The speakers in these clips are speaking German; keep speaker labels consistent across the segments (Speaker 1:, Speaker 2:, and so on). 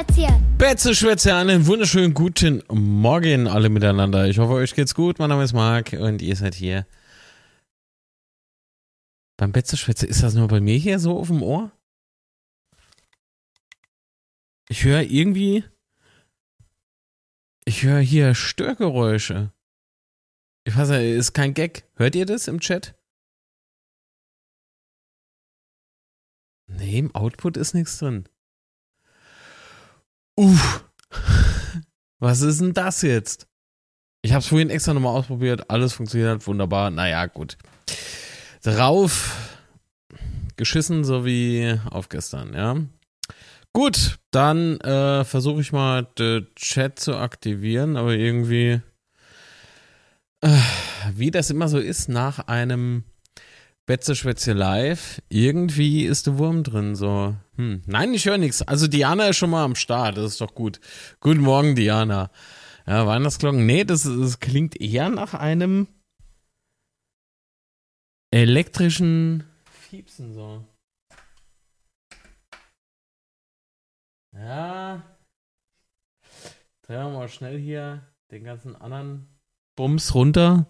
Speaker 1: Betzeschwätzchen.
Speaker 2: Betzeschwätze, einen wunderschönen guten Morgen alle miteinander. Ich hoffe, euch geht's gut. Mein Name ist Marc und ihr seid hier. Beim Betzeschwätze, ist das nur bei mir hier so auf dem Ohr? Ich höre irgendwie. Ich höre hier Störgeräusche. Ich weiß nicht, ist kein Gag. Hört ihr das im Chat? Nee, im Output ist nichts drin. Uff. Was ist denn das jetzt? Ich habe es vorhin extra nochmal ausprobiert. Alles funktioniert wunderbar. Naja, gut. Drauf geschissen, so wie auf gestern, ja. Gut, dann äh, versuche ich mal den Chat zu aktivieren, aber irgendwie, äh, wie das immer so ist, nach einem Betze live, irgendwie ist der Wurm drin, so. Hm. Nein, ich höre nichts. Also Diana ist schon mal am Start, das ist doch gut. Guten Morgen, Diana. Ja, Weihnachtsglocken. Nee, das, das klingt eher nach einem elektrischen Fiepsen, so. Ja. Drehen wir mal schnell hier den ganzen anderen Bums runter.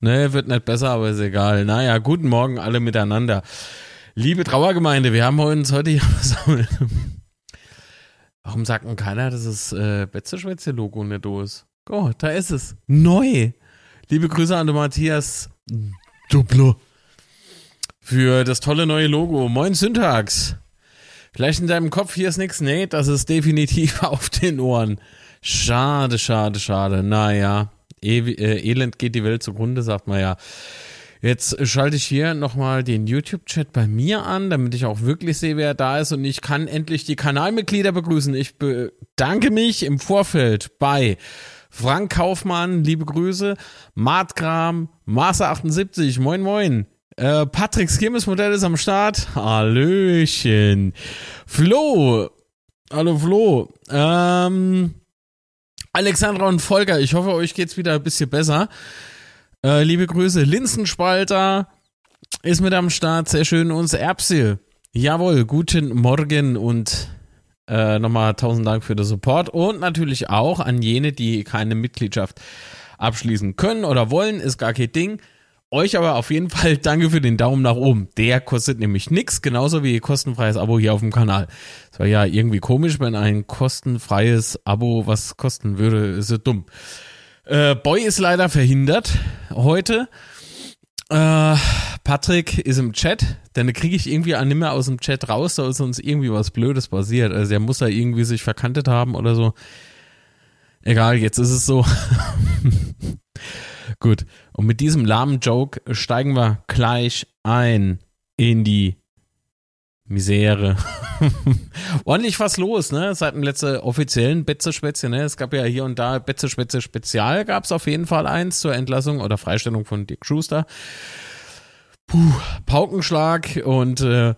Speaker 2: Ne, wird nicht besser, aber ist egal. Naja, guten Morgen alle miteinander. Liebe Trauergemeinde, wir haben uns heute hier versammelt. Warum sagt denn keiner, dass das äh, Betzeschwätze-Logo nicht da ist? Oh, da ist es. Neu. Liebe Grüße an den Matthias Duplo für das tolle neue Logo. Moin Syntax. Vielleicht in deinem Kopf hier ist nichts. Nee, das ist definitiv auf den Ohren. Schade, schade, schade. Naja, e äh, Elend geht die Welt zugrunde, sagt man ja. Jetzt schalte ich hier nochmal den YouTube-Chat bei mir an, damit ich auch wirklich sehe, wer da ist. Und ich kann endlich die Kanalmitglieder begrüßen. Ich bedanke mich im Vorfeld bei Frank Kaufmann, liebe Grüße, Martgram, Master 78, moin moin. Äh, Patrick Skimmes-Modell ist am Start. Hallöchen. Flo. Hallo Flo. Ähm, Alexandra und Volker, ich hoffe, euch geht's wieder ein bisschen besser. Äh, liebe Grüße. Linsenspalter ist mit am Start. Sehr schön. Und Erbsil. Jawohl, guten Morgen und äh, nochmal tausend Dank für den Support. Und natürlich auch an jene, die keine Mitgliedschaft abschließen können oder wollen. Ist gar kein Ding. Euch aber auf jeden Fall danke für den Daumen nach oben. Der kostet nämlich nichts, genauso wie kostenfreies Abo hier auf dem Kanal. Es war ja irgendwie komisch, wenn ein kostenfreies Abo was kosten würde, ist ja dumm. Äh, Boy ist leider verhindert heute. Äh, Patrick ist im Chat, denn kriege ich irgendwie auch nicht mehr aus dem Chat raus, da ist uns irgendwie was Blödes passiert. Also er muss da irgendwie sich verkantet haben oder so. Egal, jetzt ist es so. Gut. Und mit diesem lahmen Joke steigen wir gleich ein in die Misere. Ordentlich was los, ne? Seit dem letzten offiziellen Betze-Spätzle, ne? Es gab ja hier und da Betze-Spätzle Spezial, gab es auf jeden Fall eins zur Entlassung oder Freistellung von Dick Schuster. Puh, Paukenschlag und äh,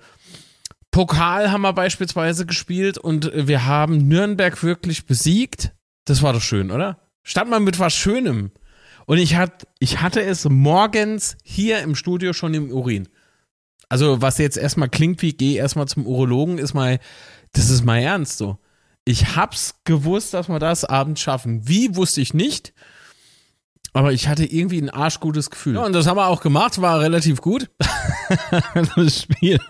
Speaker 2: Pokal haben wir beispielsweise gespielt und wir haben Nürnberg wirklich besiegt. Das war doch schön, oder? Stand mal mit was Schönem. Und ich, hat, ich hatte es morgens hier im Studio schon im Urin. Also, was jetzt erstmal klingt wie, geh erstmal zum Urologen, ist mal, das ist mal ernst so. Ich hab's gewusst, dass wir das abends schaffen. Wie, wusste ich nicht. Aber ich hatte irgendwie ein arschgutes Gefühl. Ja, und das haben wir auch gemacht, war relativ gut. das Spiel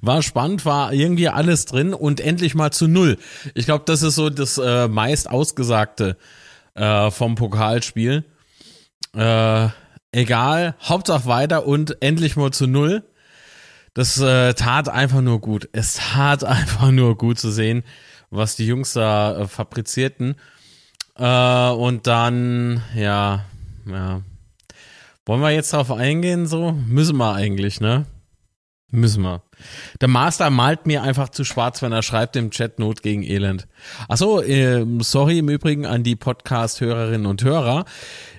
Speaker 2: war spannend, war irgendwie alles drin und endlich mal zu null. Ich glaube, das ist so das äh, meist ausgesagte äh, vom Pokalspiel. Äh, egal, Hauptsache weiter und endlich mal zu null. Das äh, tat einfach nur gut. Es tat einfach nur gut zu sehen, was die Jungs da äh, fabrizierten. Äh, und dann, ja, ja. Wollen wir jetzt darauf eingehen, so? Müssen wir eigentlich, ne? Müssen wir. Der Master malt mir einfach zu schwarz, wenn er schreibt im Chat Not gegen Elend. Achso, äh, sorry im Übrigen an die Podcast-Hörerinnen und Hörer.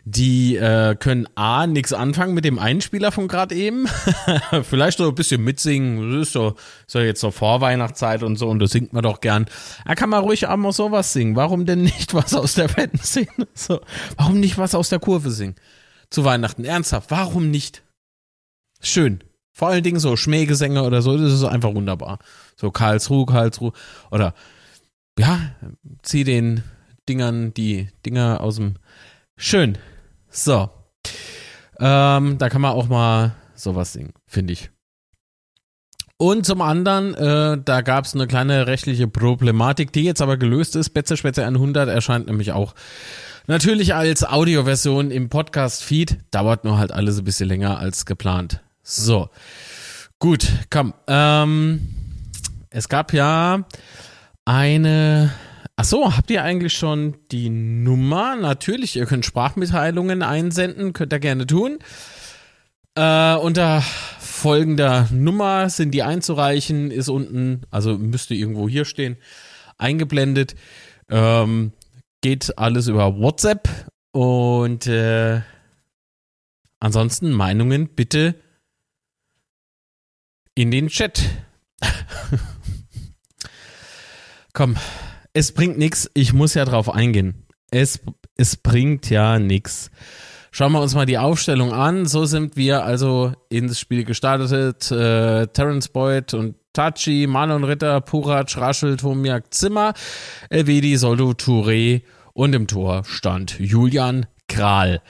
Speaker 2: Die äh, können A, nichts anfangen mit dem Einspieler von gerade eben. Vielleicht so ein bisschen mitsingen. Das ist so, so jetzt so Vorweihnachtszeit und so und das singt man doch gern. Er kann mal ruhig auch mal sowas singen. Warum denn nicht was aus der Wettenszene? So, warum nicht was aus der Kurve singen? Zu Weihnachten. Ernsthaft, warum nicht? Schön. Vor allen Dingen so Schmähgesänge oder so, das ist einfach wunderbar. So Karlsruhe, Karlsruhe oder ja, zieh den Dingern die Dinger aus dem. Schön. So. Ähm, da kann man auch mal sowas singen, finde ich. Und zum anderen, äh, da gab es eine kleine rechtliche Problematik, die jetzt aber gelöst ist. Betze Spätze 100 erscheint nämlich auch natürlich als Audioversion im Podcast-Feed. Dauert nur halt alles ein bisschen länger als geplant. So. Gut, komm. Ähm, es gab ja eine. Ach so, habt ihr eigentlich schon die Nummer? Natürlich, ihr könnt Sprachmitteilungen einsenden, könnt ihr gerne tun. Äh, unter folgender Nummer sind die einzureichen, ist unten, also müsste irgendwo hier stehen, eingeblendet. Ähm, geht alles über WhatsApp und äh, ansonsten Meinungen bitte in den Chat. Komm, es bringt nichts, ich muss ja drauf eingehen. Es, es bringt ja nichts. Schauen wir uns mal die Aufstellung an. So sind wir also ins Spiel gestartet. Äh, Terence Boyd und Tachi, Marlon Ritter, Purac, Raschel, Tomiak, Zimmer, Elvedi, Soldo, Touré und im Tor stand Julian Kral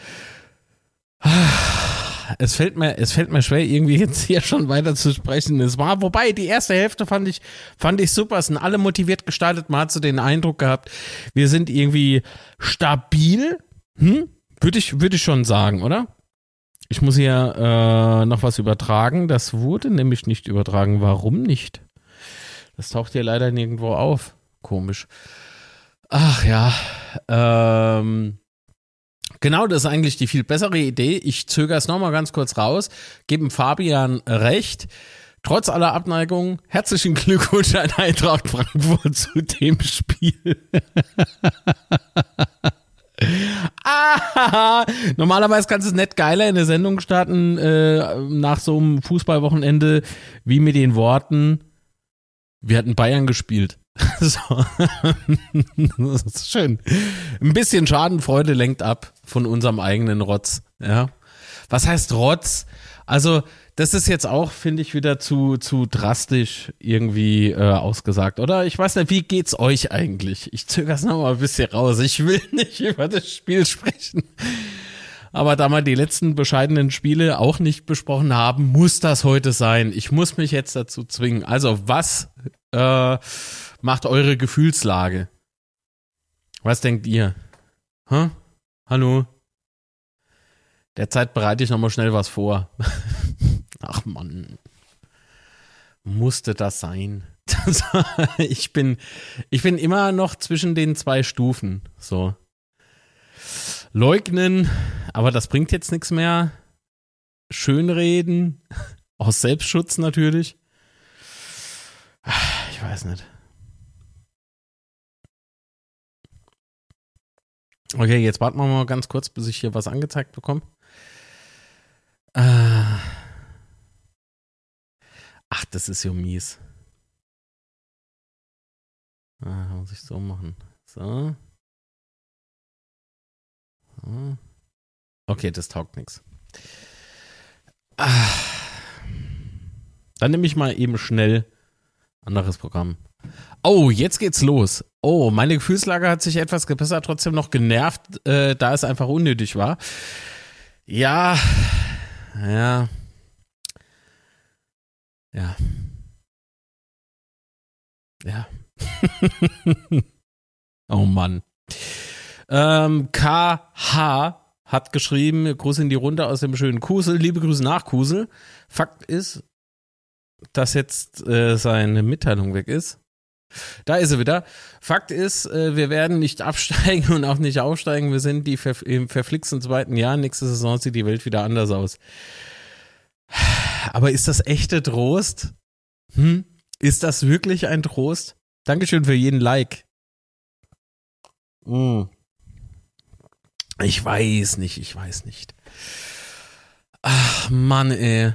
Speaker 2: es fällt mir, es fällt mir schwer, irgendwie jetzt hier schon weiter zu sprechen. Es war, wobei die erste Hälfte fand ich, fand ich super. Es sind alle motiviert gestartet. Man hat so den Eindruck gehabt, wir sind irgendwie stabil. Hm? Würde ich, würde ich schon sagen, oder? Ich muss hier äh, noch was übertragen. Das wurde nämlich nicht übertragen. Warum nicht? Das taucht hier leider nirgendwo auf. Komisch. Ach ja. Ähm, Genau, das ist eigentlich die viel bessere Idee. Ich zögere es nochmal ganz kurz raus, gebe Fabian recht. Trotz aller Abneigung, herzlichen Glückwunsch an Eintracht Frankfurt zu dem Spiel. ah, normalerweise kannst du es nicht geiler in der Sendung starten, äh, nach so einem Fußballwochenende, wie mit den Worten, wir hatten Bayern gespielt. So. Das ist schön. Ein bisschen Schadenfreude lenkt ab von unserem eigenen Rotz. Ja. Was heißt Rotz? Also, das ist jetzt auch, finde ich, wieder zu, zu drastisch irgendwie äh, ausgesagt, oder? Ich weiß nicht, wie geht's euch eigentlich? Ich zögere es nochmal ein bisschen raus. Ich will nicht über das Spiel sprechen. Aber da wir die letzten bescheidenen Spiele auch nicht besprochen haben, muss das heute sein. Ich muss mich jetzt dazu zwingen. Also, was äh, macht eure Gefühlslage? Was denkt ihr? Hä? Hallo? Derzeit bereite ich nochmal schnell was vor. Ach Mann. Musste das sein? ich bin, ich bin immer noch zwischen den zwei Stufen. So. Leugnen, aber das bringt jetzt nichts mehr. Schönreden, aus Selbstschutz natürlich. Ich weiß nicht. Okay, jetzt warten wir mal ganz kurz, bis ich hier was angezeigt bekomme. Äh. Ach, das ist ja mies. Ah, muss ich so machen. So. so. Okay, das taugt nichts. Ah. Dann nehme ich mal eben schnell anderes Programm. Oh, jetzt geht's los. Oh, meine Gefühlslage hat sich etwas gebessert, trotzdem noch genervt, äh, da es einfach unnötig war. Ja, ja, ja, ja. oh Mann. Ähm, KH hat geschrieben, Gruß in die Runde aus dem schönen Kusel, liebe Grüße nach Kusel. Fakt ist, dass jetzt äh, seine Mitteilung weg ist. Da ist er wieder. Fakt ist, äh, wir werden nicht absteigen und auch nicht aufsteigen. Wir sind die ver im verflixten zweiten Jahr. Nächste Saison sieht die Welt wieder anders aus. Aber ist das echte Trost? Hm? Ist das wirklich ein Trost? Dankeschön für jeden Like. Hm. Ich weiß nicht, ich weiß nicht. Ach, Mann, ey.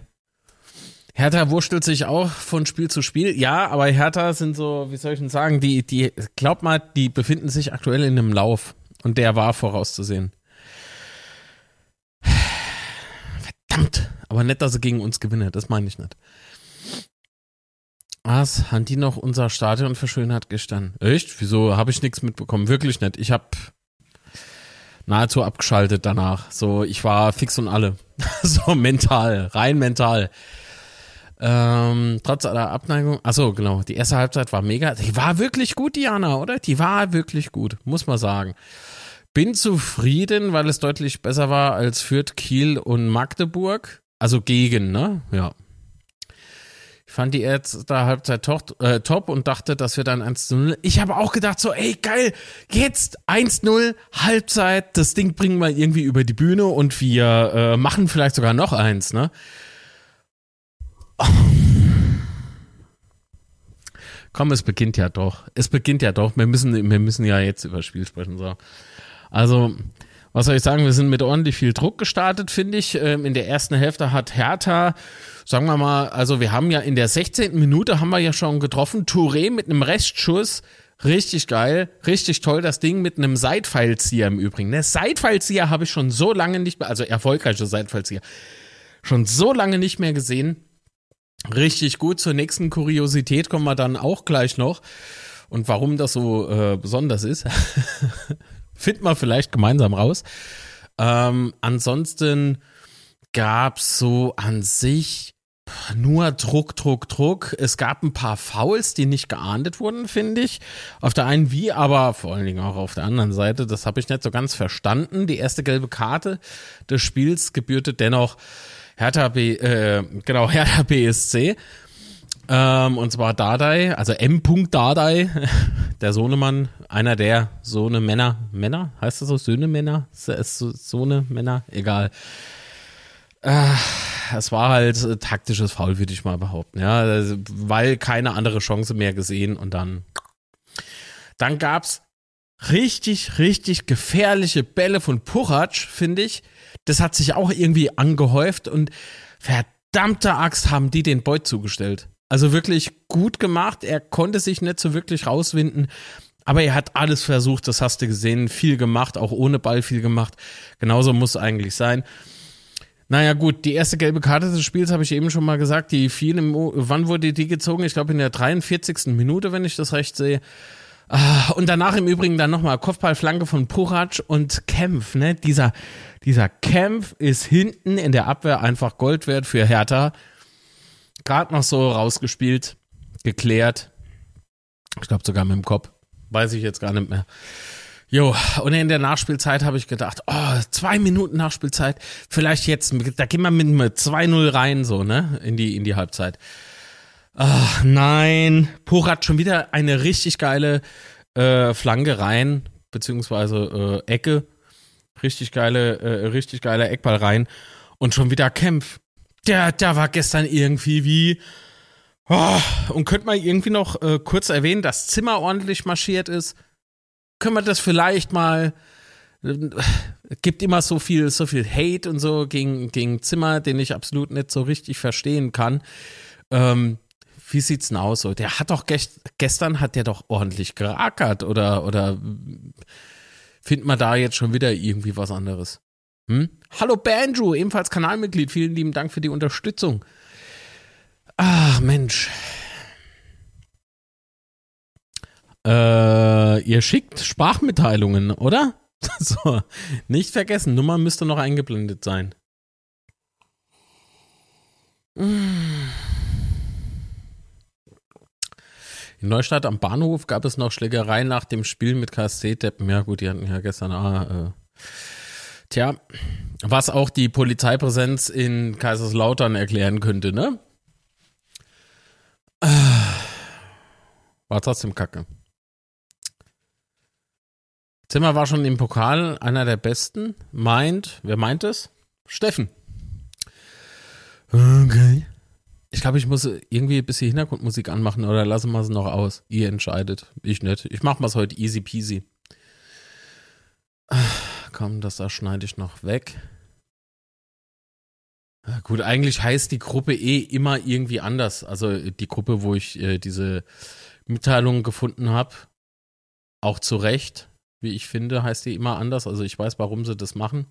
Speaker 2: Hertha wurschtelt sich auch von Spiel zu Spiel. Ja, aber Hertha sind so, wie soll ich denn sagen, die, die, glaub mal, die befinden sich aktuell in einem Lauf. Und der war vorauszusehen. Verdammt. Aber nicht, dass sie gegen uns gewinnen. Das meine ich nicht. Was? Haben die noch unser Stadion verschönert gestern? Echt? Wieso habe ich nichts mitbekommen? Wirklich nicht. Ich habe nahezu abgeschaltet danach. So, ich war fix und alle. so mental, rein mental. Ähm, trotz aller Abneigung. Achso, genau. Die erste Halbzeit war mega. Die war wirklich gut, Diana, oder? Die war wirklich gut, muss man sagen. Bin zufrieden, weil es deutlich besser war als Fürth, Kiel und Magdeburg. Also gegen, ne? Ja. Ich fand die erste Halbzeit top, äh, top und dachte, dass wir dann 1 zu 0. Ich habe auch gedacht, so, ey, geil, jetzt 1-0, Halbzeit, das Ding bringen wir irgendwie über die Bühne und wir äh, machen vielleicht sogar noch eins, ne? Komm, es beginnt ja doch. Es beginnt ja doch. Wir müssen, wir müssen ja jetzt über das Spiel sprechen. So. Also, was soll ich sagen? Wir sind mit ordentlich viel Druck gestartet, finde ich. Ähm, in der ersten Hälfte hat Hertha, sagen wir mal, also wir haben ja in der 16. Minute haben wir ja schon getroffen. Touré mit einem Restschuss. Richtig geil, richtig toll, das Ding mit einem Seitfallzieher im Übrigen. Ne? Seitfallzieher habe ich schon so lange nicht mehr, also erfolgreiche Seitfallzieher, schon so lange nicht mehr gesehen. Richtig gut. Zur nächsten Kuriosität kommen wir dann auch gleich noch. Und warum das so äh, besonders ist, finden wir vielleicht gemeinsam raus. Ähm, ansonsten gab es so an sich nur Druck, Druck, Druck. Es gab ein paar Fouls, die nicht geahndet wurden, finde ich. Auf der einen wie, aber vor allen Dingen auch auf der anderen Seite. Das habe ich nicht so ganz verstanden. Die erste gelbe Karte des Spiels gebührte dennoch Hertha B, äh, genau, Hertha BSC. Ähm, und zwar Dardai, also M. Dardai, der Sohnemann, einer der Sohne Männer, heißt das so, Söhne Männer, Sohne Männer, egal. Äh, es war halt äh, taktisches Foul, würde ich mal behaupten, ja, also, weil keine andere Chance mehr gesehen und dann, dann gab's richtig, richtig gefährliche Bälle von Puchac, finde ich, das hat sich auch irgendwie angehäuft und verdammte Axt haben die den Beut zugestellt. Also wirklich gut gemacht. Er konnte sich nicht so wirklich rauswinden. Aber er hat alles versucht, das hast du gesehen, viel gemacht, auch ohne Ball viel gemacht. Genauso muss es eigentlich sein. Naja, gut, die erste gelbe Karte des Spiels habe ich eben schon mal gesagt. Die fiel im, wann wurde die gezogen? Ich glaube in der 43. Minute, wenn ich das recht sehe. Ah, und danach im Übrigen dann nochmal Kopfballflanke von Purac und Kempf, ne? Dieser, dieser Kempf ist hinten in der Abwehr einfach Gold wert für Hertha. Gerade noch so rausgespielt, geklärt. Ich glaube sogar mit dem Kopf. Weiß ich jetzt gar nicht mehr. Jo, und in der Nachspielzeit habe ich gedacht, oh, zwei Minuten Nachspielzeit, vielleicht jetzt, da gehen wir mit, mit 2-0 rein, so, ne, in die, in die Halbzeit. Ach, nein. Poch hat schon wieder eine richtig geile äh, Flanke rein, beziehungsweise äh, Ecke. Richtig geile, äh, richtig geiler Eckball rein. Und schon wieder Kämpf. Der, der war gestern irgendwie wie. Oh, und könnte man irgendwie noch äh, kurz erwähnen, dass Zimmer ordentlich marschiert ist. Können wir das vielleicht mal. Äh, gibt immer so viel, so viel Hate und so gegen, gegen Zimmer, den ich absolut nicht so richtig verstehen kann. Ähm, wie sieht's denn aus? Der hat doch gest gestern hat der doch ordentlich gerackert oder oder findet man da jetzt schon wieder irgendwie was anderes? Hm? Hallo Banjo, ebenfalls Kanalmitglied. Vielen lieben Dank für die Unterstützung. Ach Mensch. Äh, ihr schickt Sprachmitteilungen, oder? so, nicht vergessen, Nummer müsste noch eingeblendet sein. Mmh. In Neustadt am Bahnhof gab es noch Schlägereien nach dem Spiel mit KSC-Deppen. Ja, gut, die hatten ja gestern. Ah, äh. Tja, was auch die Polizeipräsenz in Kaiserslautern erklären könnte, ne? War trotzdem kacke. Zimmer war schon im Pokal einer der besten. Meint, wer meint es? Steffen. Okay. Ich glaube, ich muss irgendwie ein bisschen Hintergrundmusik anmachen oder lassen wir es noch aus. Ihr entscheidet. Ich nicht. Ich mache es heute easy peasy. Komm, das da schneide ich noch weg. Ja, gut, eigentlich heißt die Gruppe eh immer irgendwie anders. Also die Gruppe, wo ich äh, diese Mitteilung gefunden habe, auch zu Recht, wie ich finde, heißt die immer anders. Also ich weiß, warum sie das machen.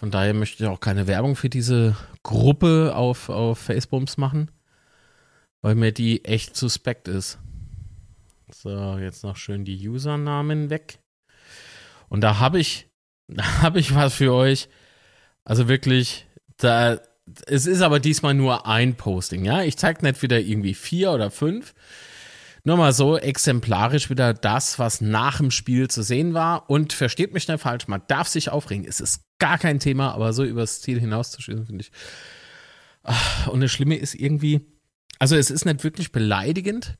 Speaker 2: Von daher möchte ich auch keine Werbung für diese Gruppe auf, auf Facebooks machen. weil mir die echt suspekt ist. So, jetzt noch schön die Usernamen weg. Und da habe ich, da habe ich was für euch. Also wirklich, da, es ist aber diesmal nur ein Posting, ja. Ich zeige nicht wieder irgendwie vier oder fünf. Nur mal so exemplarisch wieder das, was nach dem Spiel zu sehen war. Und versteht mich nicht falsch, man darf sich aufregen. Es ist gar kein Thema, aber so übers Ziel hinauszuschießen, finde ich. Ah, und das Schlimme ist irgendwie, also es ist nicht wirklich beleidigend,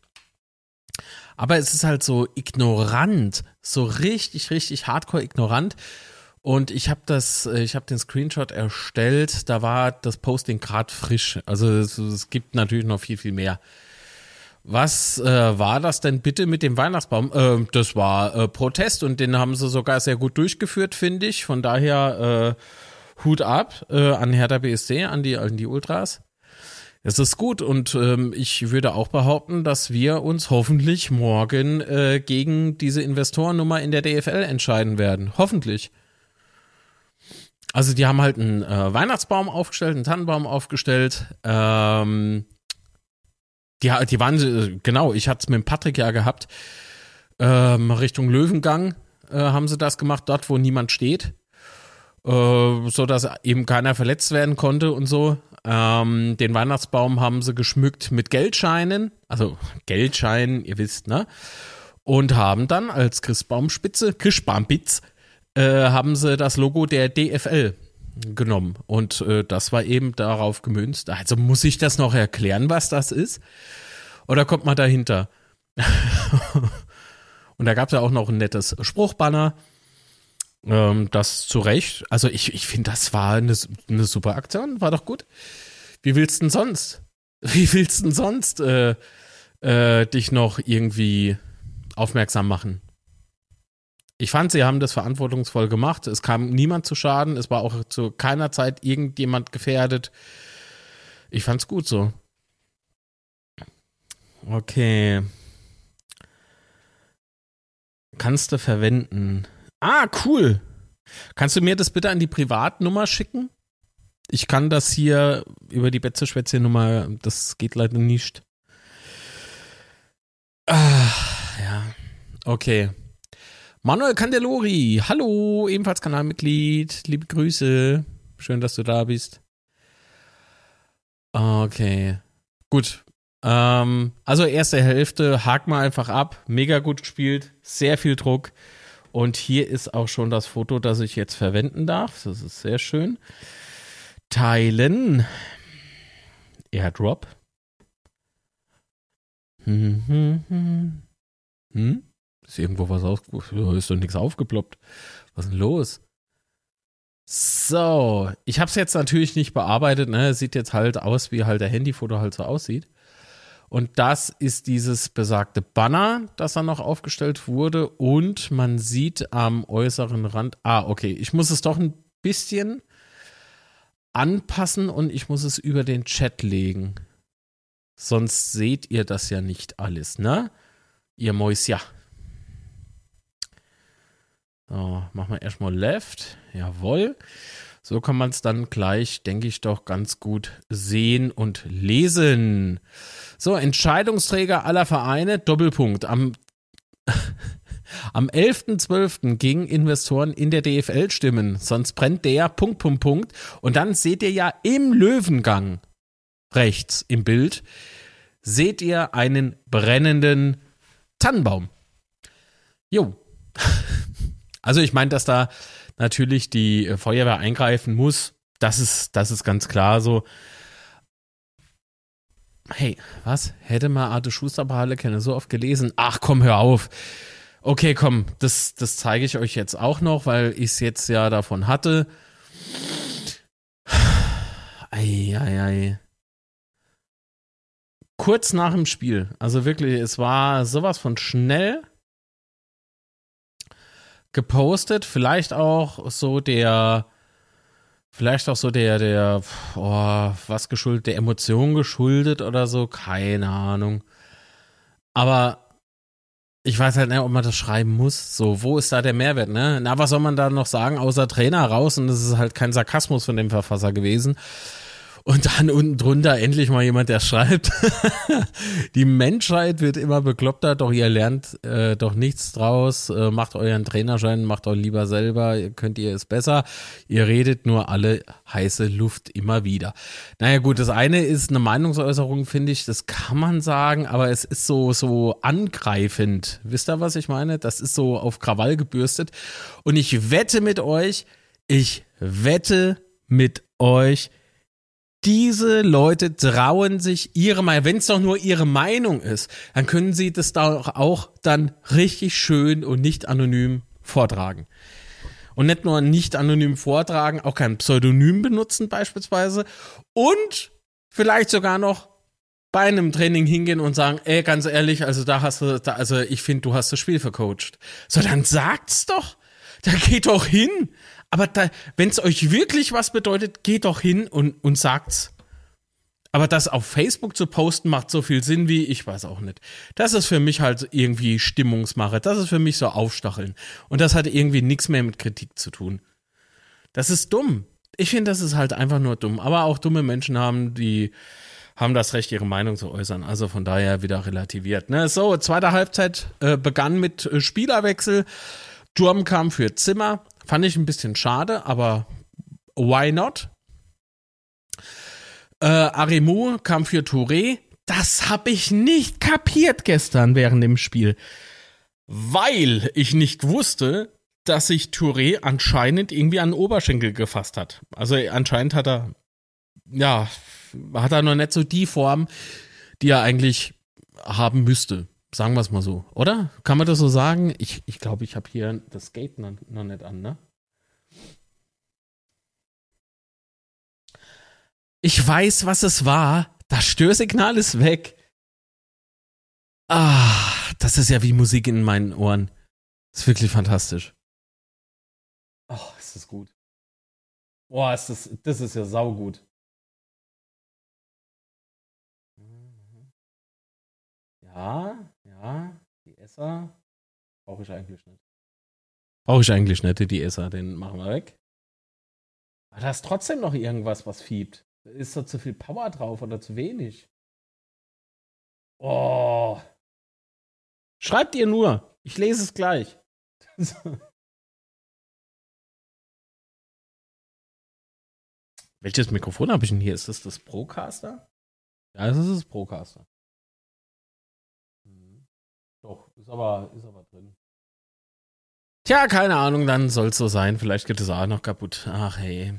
Speaker 2: aber es ist halt so ignorant, so richtig, richtig hardcore ignorant. Und ich habe das, ich habe den Screenshot erstellt, da war das Posting gerade frisch. Also es, es, gibt natürlich noch viel, viel mehr. Was äh, war das denn bitte mit dem Weihnachtsbaum? Äh, das war äh, Protest und den haben sie sogar sehr gut durchgeführt, finde ich. Von daher äh, Hut ab äh, an Hertha BSC, an die, an die Ultras. Es ist gut und ähm, ich würde auch behaupten, dass wir uns hoffentlich morgen äh, gegen diese Investorennummer in der DFL entscheiden werden. Hoffentlich. Also die haben halt einen äh, Weihnachtsbaum aufgestellt, einen Tannenbaum aufgestellt. Ähm, die, die waren, äh, genau, ich hatte es mit Patrick ja gehabt. Ähm, Richtung Löwengang äh, haben sie das gemacht, dort wo niemand steht. Äh, so dass eben keiner verletzt werden konnte und so. Ähm, den Weihnachtsbaum haben sie geschmückt mit Geldscheinen, also Geldscheinen, ihr wisst, ne? Und haben dann als Christbaumspitze, Christbaumbitz, äh, haben sie das Logo der DFL genommen. Und äh, das war eben darauf gemünzt. Also muss ich das noch erklären, was das ist? Oder kommt man dahinter? Und da gab es ja auch noch ein nettes Spruchbanner. Ähm, das zu Recht. Also ich, ich finde, das war eine, eine super Aktion. War doch gut. Wie willst du denn sonst? Wie willst du denn sonst äh, äh, dich noch irgendwie aufmerksam machen? Ich fand, sie haben das verantwortungsvoll gemacht. Es kam niemand zu Schaden. Es war auch zu keiner Zeit irgendjemand gefährdet. Ich fand's gut so. Okay. Kannst du verwenden. Ah, cool. Kannst du mir das bitte an die Privatnummer schicken? Ich kann das hier über die Betzeschwätzchen-Nummer, das geht leider nicht. Ah, ja. Okay. Manuel Candelori, hallo, ebenfalls Kanalmitglied. Liebe Grüße. Schön, dass du da bist. Okay. Gut. Ähm, also erste Hälfte, hakt mal einfach ab. Mega gut gespielt, sehr viel Druck. Und hier ist auch schon das Foto, das ich jetzt verwenden darf. Das ist sehr schön. Teilen. Airdrop. Hm, hm, hm. Hm? Ist irgendwo was aufgeploppt? Ist doch nichts aufgeploppt. Was ist denn los? So, ich habe es jetzt natürlich nicht bearbeitet. Ne? Sieht jetzt halt aus, wie halt der Handyfoto halt so aussieht. Und das ist dieses besagte Banner, das dann noch aufgestellt wurde. Und man sieht am äußeren Rand, ah, okay, ich muss es doch ein bisschen anpassen und ich muss es über den Chat legen. Sonst seht ihr das ja nicht alles, ne? Ihr Mäuschen. So, machen wir erstmal Left. Jawohl. So kann man es dann gleich, denke ich, doch ganz gut sehen und lesen. So, Entscheidungsträger aller Vereine, Doppelpunkt. Am, am 11.12. gingen Investoren in der DFL stimmen, sonst brennt der Punkt, Punkt, Punkt. Und dann seht ihr ja im Löwengang rechts im Bild, seht ihr einen brennenden Tannenbaum. Jo. Also ich meine, dass da natürlich die Feuerwehr eingreifen muss, das ist, das ist ganz klar so. Hey, was? Hätte mal Arte Schuster Harlequin so oft gelesen? Ach komm, hör auf. Okay, komm, das, das zeige ich euch jetzt auch noch, weil ich es jetzt ja davon hatte. Eieiei. Kurz nach dem Spiel. Also wirklich, es war sowas von schnell gepostet. Vielleicht auch so der Vielleicht auch so der, der, oh, was geschuldet, der Emotion geschuldet oder so, keine Ahnung. Aber ich weiß halt nicht, ob man das schreiben muss. So, wo ist da der Mehrwert, ne? Na, was soll man da noch sagen, außer Trainer raus? Und das ist halt kein Sarkasmus von dem Verfasser gewesen. Und dann unten drunter endlich mal jemand, der schreibt, die Menschheit wird immer bekloppter, doch ihr lernt äh, doch nichts draus, äh, macht euren Trainerschein, macht euch lieber selber, könnt ihr es besser. Ihr redet nur alle heiße Luft immer wieder. Naja gut, das eine ist eine Meinungsäußerung, finde ich, das kann man sagen, aber es ist so, so angreifend. Wisst ihr, was ich meine? Das ist so auf Krawall gebürstet. Und ich wette mit euch, ich wette mit euch, diese Leute trauen sich ihre Meinung, wenn es doch nur ihre Meinung ist, dann können sie das doch auch dann richtig schön und nicht anonym vortragen. Und nicht nur nicht anonym vortragen, auch kein Pseudonym benutzen beispielsweise und vielleicht sogar noch bei einem Training hingehen und sagen, ey, ganz ehrlich, also da hast du, da, also ich finde, du hast das Spiel vercoacht. So, dann sagt's doch. Da geht doch hin. Aber wenn es euch wirklich was bedeutet, geht doch hin und, und sagt's. Aber das auf Facebook zu posten macht so viel Sinn wie, ich weiß auch nicht. Das ist für mich halt irgendwie Stimmungsmache. Das ist für mich so Aufstacheln. Und das hat irgendwie nichts mehr mit Kritik zu tun. Das ist dumm. Ich finde, das ist halt einfach nur dumm. Aber auch dumme Menschen haben, die haben das Recht, ihre Meinung zu äußern. Also von daher wieder relativiert. Ne? So, zweite Halbzeit äh, begann mit äh, Spielerwechsel. Sturm kam für Zimmer. Fand ich ein bisschen schade, aber why not? Äh, Aremu kam für Touré. Das habe ich nicht kapiert gestern während dem Spiel. Weil ich nicht wusste, dass sich Touré anscheinend irgendwie an den Oberschenkel gefasst hat. Also anscheinend hat er, ja, hat er noch nicht so die Form, die er eigentlich haben müsste. Sagen wir es mal so, oder? Kann man das so sagen? Ich glaube, ich, glaub, ich habe hier das Gate noch, noch nicht an, ne? Ich weiß, was es war. Das Störsignal ist weg. Ah, das ist ja wie Musik in meinen Ohren. Das ist wirklich fantastisch. Oh, ist das gut. Boah, ist das, das ist ja saugut. Ja, die Esser brauche ich eigentlich nicht. Brauche ich eigentlich nicht, die Esser, den machen wir weg. Aber da ist trotzdem noch irgendwas, was fiebt. Ist da zu viel Power drauf oder zu wenig? Oh. Schreibt ihr nur. Ich lese es gleich. Welches Mikrofon habe ich denn hier? Ist das das Procaster? Ja, das ist das Procaster. Aber, ist aber drin. Tja, keine Ahnung, dann soll es so sein. Vielleicht geht es auch noch kaputt. Ach hey.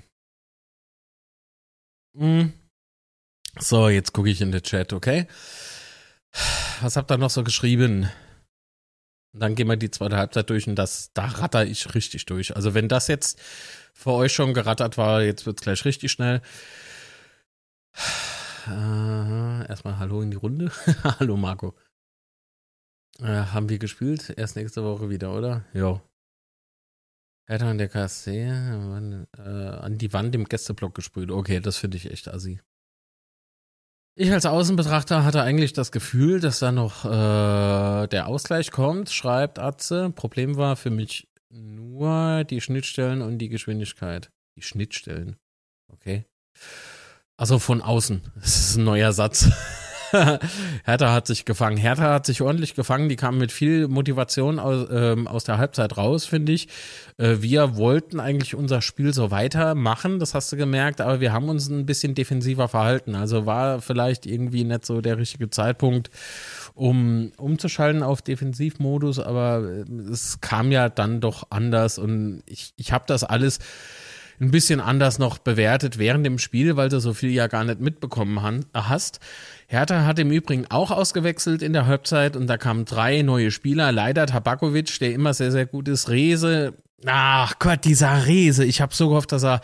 Speaker 2: Hm. So, jetzt gucke ich in den Chat, okay? Was habt ihr noch so geschrieben? dann gehen wir die zweite Halbzeit durch und das, da ratter ich richtig durch. Also wenn das jetzt für euch schon gerattert war, jetzt wird es gleich richtig schnell. Äh, erstmal Hallo in die Runde. Hallo Marco. Äh, haben wir gespielt? Erst nächste Woche wieder, oder? Ja. Hertha an der KSC äh, an die Wand im Gästeblock gesprüht. Okay, das finde ich echt assi. Ich als Außenbetrachter hatte eigentlich das Gefühl, dass da noch äh, der Ausgleich kommt, schreibt Atze. Problem war für mich nur die Schnittstellen und die Geschwindigkeit. Die Schnittstellen. Okay. Also von außen. Das ist ein neuer Satz. Hertha hat sich gefangen. Hertha hat sich ordentlich gefangen. Die kamen mit viel Motivation aus, ähm, aus der Halbzeit raus, finde ich. Äh, wir wollten eigentlich unser Spiel so weitermachen, das hast du gemerkt, aber wir haben uns ein bisschen defensiver verhalten. Also war vielleicht irgendwie nicht so der richtige Zeitpunkt, um umzuschalten auf Defensivmodus, aber äh, es kam ja dann doch anders und ich, ich habe das alles ein bisschen anders noch bewertet während dem Spiel, weil du so viel ja gar nicht mitbekommen hast. Hertha hat im Übrigen auch ausgewechselt in der Halbzeit und da kamen drei neue Spieler. Leider Tabakovic, der immer sehr, sehr gut ist. Rese, ach Gott, dieser Rese. Ich habe so gehofft, dass er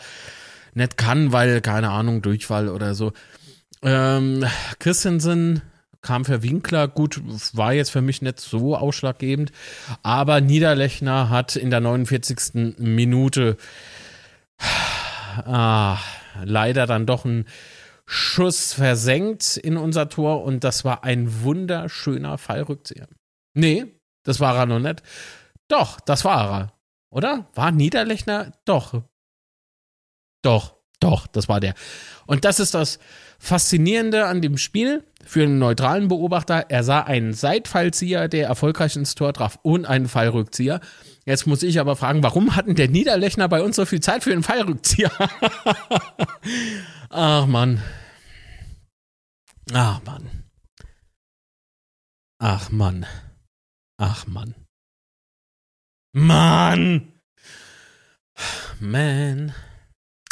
Speaker 2: nicht kann, weil, keine Ahnung, Durchfall oder so. Ähm, Christensen kam für Winkler. Gut, war jetzt für mich nicht so ausschlaggebend. Aber Niederlechner hat in der 49. Minute ah, leider dann doch ein Schuss versenkt in unser Tor und das war ein wunderschöner Fallrückzieher. Nee, das war er noch nicht. Doch, das war er. Oder? War Niederlechner? Doch. Doch. Doch, das war der. Und das ist das Faszinierende an dem Spiel für einen neutralen Beobachter. Er sah einen Seitfallzieher, der erfolgreich ins Tor traf und einen Fallrückzieher. Jetzt muss ich aber fragen, warum hatten der Niederlechner bei uns so viel Zeit für einen Fallrückzieher? Ach Mann. Ach Mann. Ach Mann. Ach Mann. Mann. Man.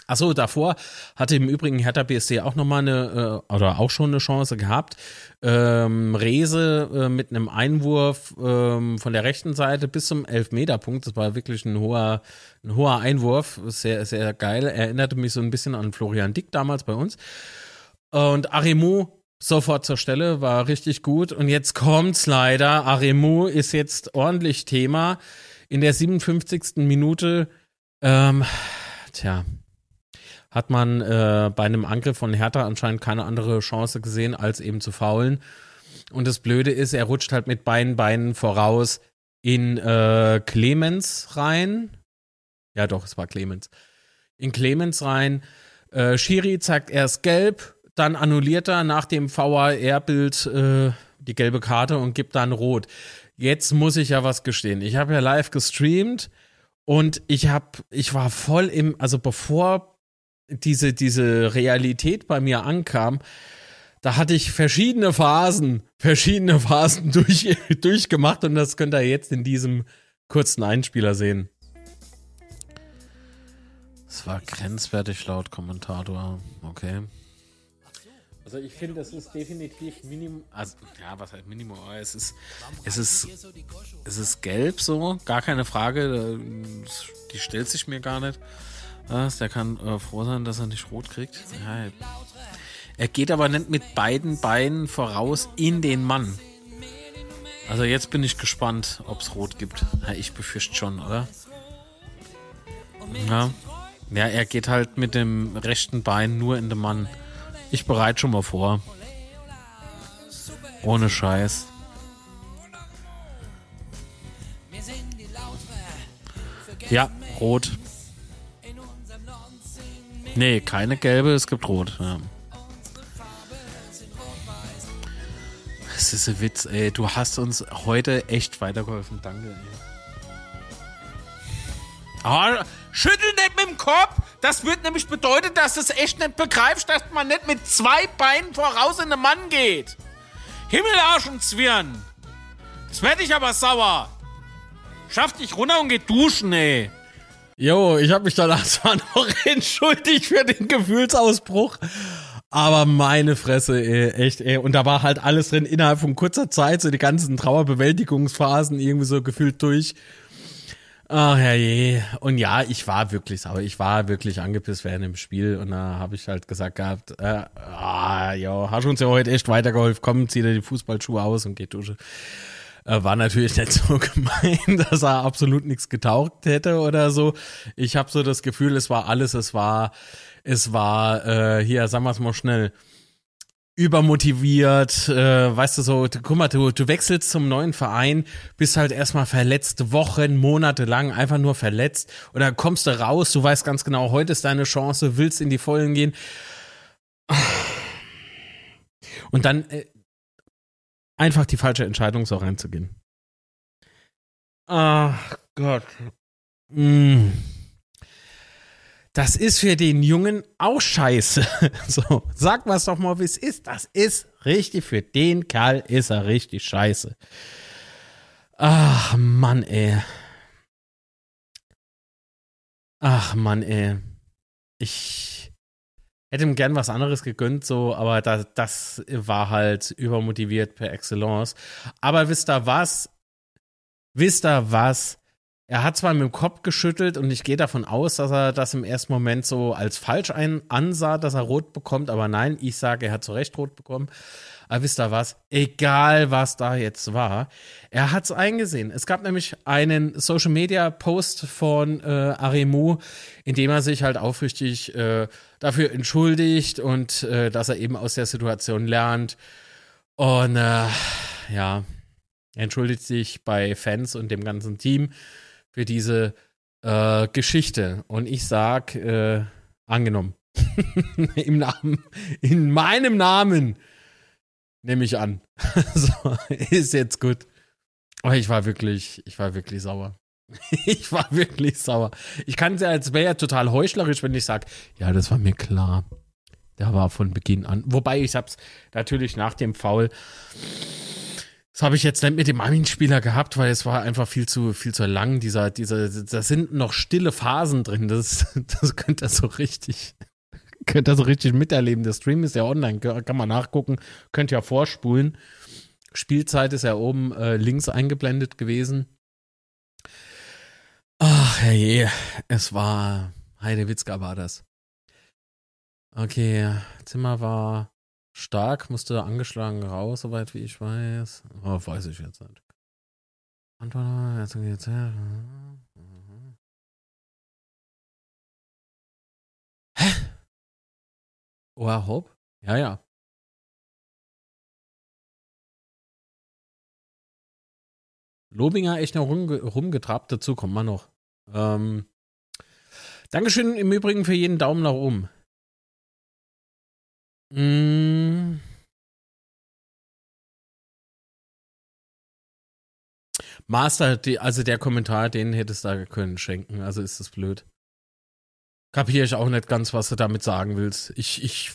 Speaker 2: Achso, davor hatte im Übrigen Hertha BSC auch nochmal eine, äh, oder auch schon eine Chance gehabt. Ähm, Rese äh, mit einem Einwurf ähm, von der rechten Seite bis zum Elfmeterpunkt. Das war wirklich ein hoher, ein hoher Einwurf. Sehr, sehr geil. Erinnerte mich so ein bisschen an Florian Dick damals bei uns. Und Arimu sofort zur Stelle, war richtig gut. Und jetzt kommt's leider. Arimu ist jetzt ordentlich Thema. In der 57. Minute, ähm, tja, hat man äh, bei einem Angriff von Hertha anscheinend keine andere Chance gesehen, als eben zu faulen. Und das Blöde ist, er rutscht halt mit beiden Beinen voraus in äh, Clemens rein. Ja, doch, es war Clemens. In Clemens rein. Äh, Schiri zeigt erst gelb, dann annulliert er nach dem VAR-Bild äh, die gelbe Karte und gibt dann rot. Jetzt muss ich ja was gestehen. Ich habe ja live gestreamt und ich habe, ich war voll im, also bevor diese, diese Realität bei mir ankam, da hatte ich verschiedene Phasen, verschiedene Phasen durch, durchgemacht und das könnt ihr jetzt in diesem kurzen Einspieler sehen. Es war grenzwertig laut Kommentator. Okay. Also ich finde, das ist definitiv Minimum. Also, ja, was heißt Minimum? Es ist, es ist, es ist gelb so, gar keine Frage. Die stellt sich mir gar nicht. Was? Der kann äh, froh sein, dass er nicht rot kriegt. Ja, er geht aber nicht mit beiden Beinen voraus in den Mann. Also jetzt bin ich gespannt, ob es rot gibt. Ja, ich befürchte schon, oder? Ja. ja, er geht halt mit dem rechten Bein nur in den Mann. Ich bereite schon mal vor. Ohne Scheiß. Ja, rot. Nee, keine gelbe, es gibt rot. Ja. Das ist ein Witz, ey. Du hast uns heute echt weitergeholfen. Danke. Oh, schüttel nicht mit dem Kopf. Das wird nämlich bedeuten, dass du es echt nicht begreifst, dass man nicht mit zwei Beinen voraus in den Mann geht. Himmelarsch und Zwirn. Jetzt werd ich aber sauer. Schaff dich runter und geh duschen, ey. Jo, ich habe mich danach zwar noch entschuldigt für den Gefühlsausbruch, aber meine Fresse, ey, echt, ey. Und da war halt alles drin innerhalb von kurzer Zeit, so die ganzen Trauerbewältigungsphasen irgendwie so gefühlt durch. Ach herrje. Und ja, ich war wirklich sauer. Ich war wirklich angepisst während dem Spiel. Und da habe ich halt gesagt gehabt, äh, ah, jo, hast uns ja heute echt weitergeholfen. Komm, zieh dir die Fußballschuhe aus und geh duschen. Äh, war natürlich nicht so gemein, dass er absolut nichts getaugt hätte oder so. Ich habe so das Gefühl, es war alles, es war, es war, äh, hier, sagen wir es mal schnell, übermotiviert, äh, weißt du so, du, guck mal, du, du wechselst zum neuen Verein, bist halt erstmal verletzt, Wochen, Monate lang, einfach nur verletzt dann kommst du raus, du weißt ganz genau, heute ist deine Chance, willst in die Vollen gehen. Und dann äh, einfach die falsche Entscheidung, so reinzugehen. Ach Gott. Mm. Das ist für den Jungen auch scheiße. So, sag was doch mal, wie es ist. Das ist richtig, für den Kerl ist er richtig scheiße. Ach Mann, ey. Ach Mann, ey. Ich hätte ihm gern was anderes gegönnt, so, aber das, das war halt übermotiviert per Excellence. Aber wisst ihr was? Wisst ihr was? Er hat zwar mit dem Kopf geschüttelt und ich gehe davon aus, dass er das im ersten Moment so als falsch ein ansah, dass er rot bekommt, aber nein, ich sage, er hat zu Recht rot bekommen. Aber wisst ihr was? Egal, was da jetzt war, er hat es eingesehen. Es gab nämlich einen Social Media Post von äh, Aremu, in dem er sich halt aufrichtig äh, dafür entschuldigt und äh, dass er eben aus der Situation lernt. Und äh, ja, er entschuldigt sich bei Fans und dem ganzen Team für diese äh, Geschichte. Und ich sag, äh, angenommen. Im Namen, in meinem Namen. Nehme ich an. so, ist jetzt gut. Aber ich war wirklich, ich war wirklich sauer. ich war wirklich sauer. Ich kann es ja als wäre ja total heuchlerisch, wenn ich sage, ja, das war mir klar. Der war von Beginn an. Wobei ich hab's natürlich nach dem Foul. Das habe ich jetzt nicht mit dem Armin-Spieler gehabt, weil es war einfach viel zu, viel zu lang. Dieser, dieser, da sind noch stille Phasen drin. Das, das könnte er so richtig, könnte er so richtig miterleben. Der Stream ist ja online, kann man nachgucken, könnt ja vorspulen. Spielzeit ist ja oben äh, links eingeblendet gewesen. Ach, herrje, es war Heidewitzka war das. Okay, Zimmer war stark, musste angeschlagen raus, soweit wie ich weiß. Oh, weiß ich jetzt nicht. Antwort, jetzt geht's her. Hope? Ja, ja. Lobinger echt noch rumge rumgetrabt, dazu kommt man noch. Ähm, Dankeschön im Übrigen für jeden Daumen nach oben. Mm. Master, also der Kommentar, den hättest du da können schenken. Also ist das blöd. Kapiere ich auch nicht ganz, was du damit sagen willst. Ich, ich,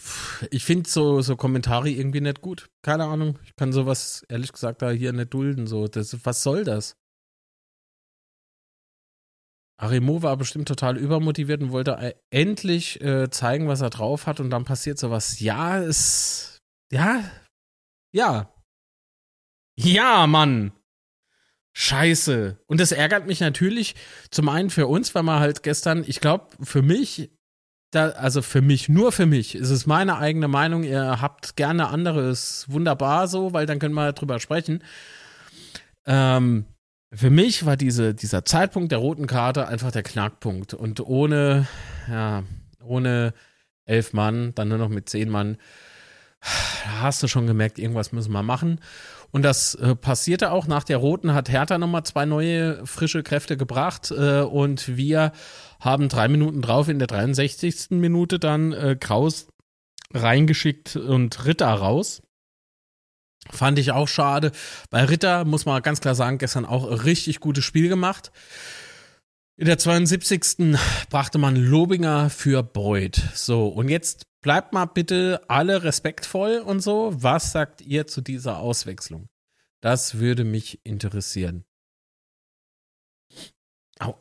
Speaker 2: ich finde so, so Kommentare irgendwie nicht gut. Keine Ahnung. Ich kann sowas, ehrlich gesagt, da hier nicht dulden. So. Das, was soll das? Arimo war bestimmt total übermotiviert und wollte äh, endlich äh, zeigen, was er drauf hat und dann passiert sowas. Ja, es. Ja. Ja. Ja, Mann. Scheiße. Und das ärgert mich natürlich zum einen für uns, weil man halt gestern, ich glaube, für mich, da, also für mich, nur für mich, ist es meine eigene Meinung. Ihr habt gerne anderes wunderbar so, weil dann können wir drüber sprechen. Ähm, für mich war diese, dieser Zeitpunkt der roten Karte einfach der Knackpunkt. Und ohne, ja, ohne elf Mann, dann nur noch mit zehn Mann, hast du schon gemerkt, irgendwas müssen wir machen. Und das äh, passierte auch. Nach der roten hat Hertha nochmal zwei neue frische Kräfte gebracht. Äh, und wir haben drei Minuten drauf in der 63. Minute dann äh, Kraus reingeschickt und Ritter raus. Fand ich auch schade. Bei Ritter muss man ganz klar sagen, gestern auch ein richtig gutes Spiel gemacht. In der 72. brachte man Lobinger für Beuth. So, und jetzt bleibt mal bitte alle respektvoll und so. Was sagt ihr zu dieser Auswechslung? Das würde mich interessieren. Au.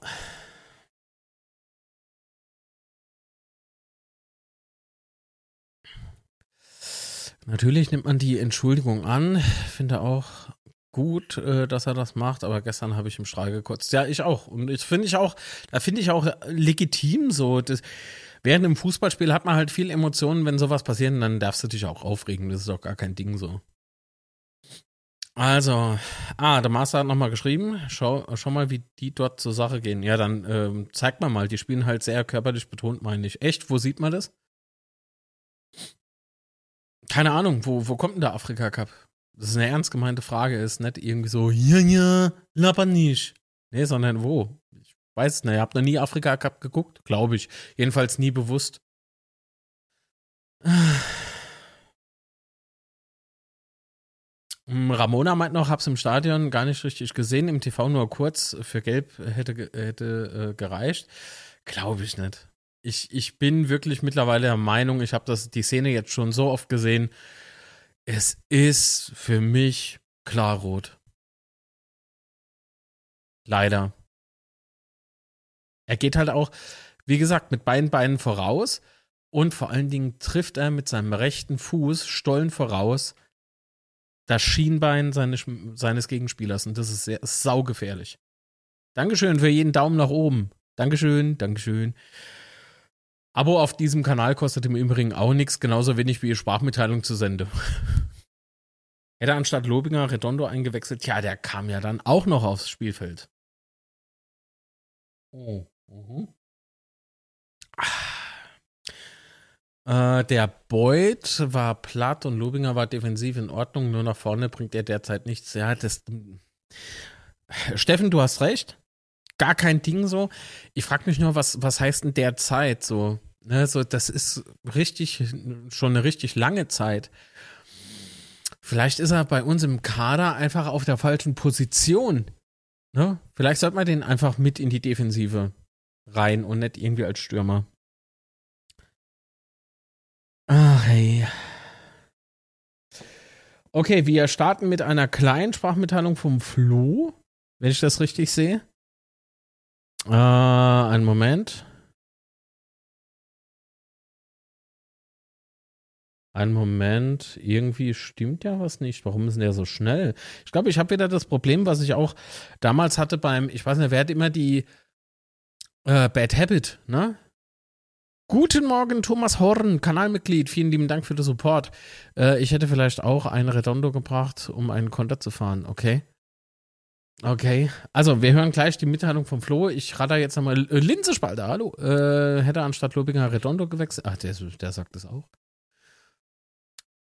Speaker 2: Natürlich nimmt man die Entschuldigung an. Finde auch gut, äh, dass er das macht, aber gestern habe ich im Strahl gekotzt. Ja, ich auch. Und ich finde ich auch, da finde ich auch legitim so. Das, während im Fußballspiel hat man halt viel Emotionen, wenn sowas passiert, dann darfst du dich auch aufregen. Das ist doch gar kein Ding so. Also, ah, der Master hat nochmal geschrieben. Schau, schau mal, wie die dort zur Sache gehen. Ja, dann ähm, zeigt man mal. Die spielen halt sehr körperlich betont, meine ich. Echt? Wo sieht man das? Keine Ahnung, wo, wo kommt denn der Afrika Cup? Das ist eine ernst gemeinte Frage, ist nicht irgendwie so, ja, ja, lapper nicht. Nee, sondern wo? Weiß es nicht. Ihr habt noch nie Afrika Cup geguckt? Glaube ich. Jedenfalls nie bewusst. Ramona meint noch, hab's im Stadion gar nicht richtig gesehen, im TV nur kurz, für Gelb hätte, hätte äh, gereicht. Glaube ich nicht ich, ich bin wirklich mittlerweile der Meinung, ich habe die Szene jetzt schon so oft gesehen, es ist für mich klar rot. Leider. Er geht halt auch, wie gesagt, mit beiden Beinen voraus und vor allen Dingen trifft er mit seinem rechten Fuß Stollen voraus das Schienbein seines, seines Gegenspielers und das ist sehr saugefährlich. Dankeschön für jeden Daumen nach oben. Dankeschön, Dankeschön. Abo auf diesem Kanal kostet im Übrigen auch nichts, genauso wenig wie Sprachmitteilung zu Sende. Hätte anstatt Lobinger Redondo eingewechselt, ja, der kam ja dann auch noch aufs Spielfeld. Oh. Mhm. Äh, der Beuth war platt und Lobinger war defensiv in Ordnung, nur nach vorne bringt er derzeit nichts. Ja, das. Steffen, du hast recht gar kein Ding so. Ich frage mich nur, was, was heißt denn derzeit so? Ne, so, das ist richtig, schon eine richtig lange Zeit. Vielleicht ist er bei uns im Kader einfach auf der falschen Position. Ne? Vielleicht sollte man den einfach mit in die Defensive rein und nicht irgendwie als Stürmer. Ach, hey. Okay, wir starten mit einer kleinen Sprachmitteilung vom Flo, wenn ich das richtig sehe. Äh, einen Moment. Einen Moment, irgendwie stimmt ja was nicht. Warum ist denn der so schnell? Ich glaube, ich habe wieder das Problem, was ich auch damals hatte beim, ich weiß nicht, wer hat immer die äh, Bad Habit, ne? Guten Morgen, Thomas Horn, Kanalmitglied. Vielen lieben Dank für den Support. Äh, ich hätte vielleicht auch einen Redondo gebracht, um einen Konter zu fahren, okay? Okay, also wir hören gleich die Mitteilung vom Flo. Ich rate jetzt nochmal äh, Linsespalter, hallo. Äh, hätte anstatt Lobinger Redondo gewechselt. Ach, der, der sagt das auch.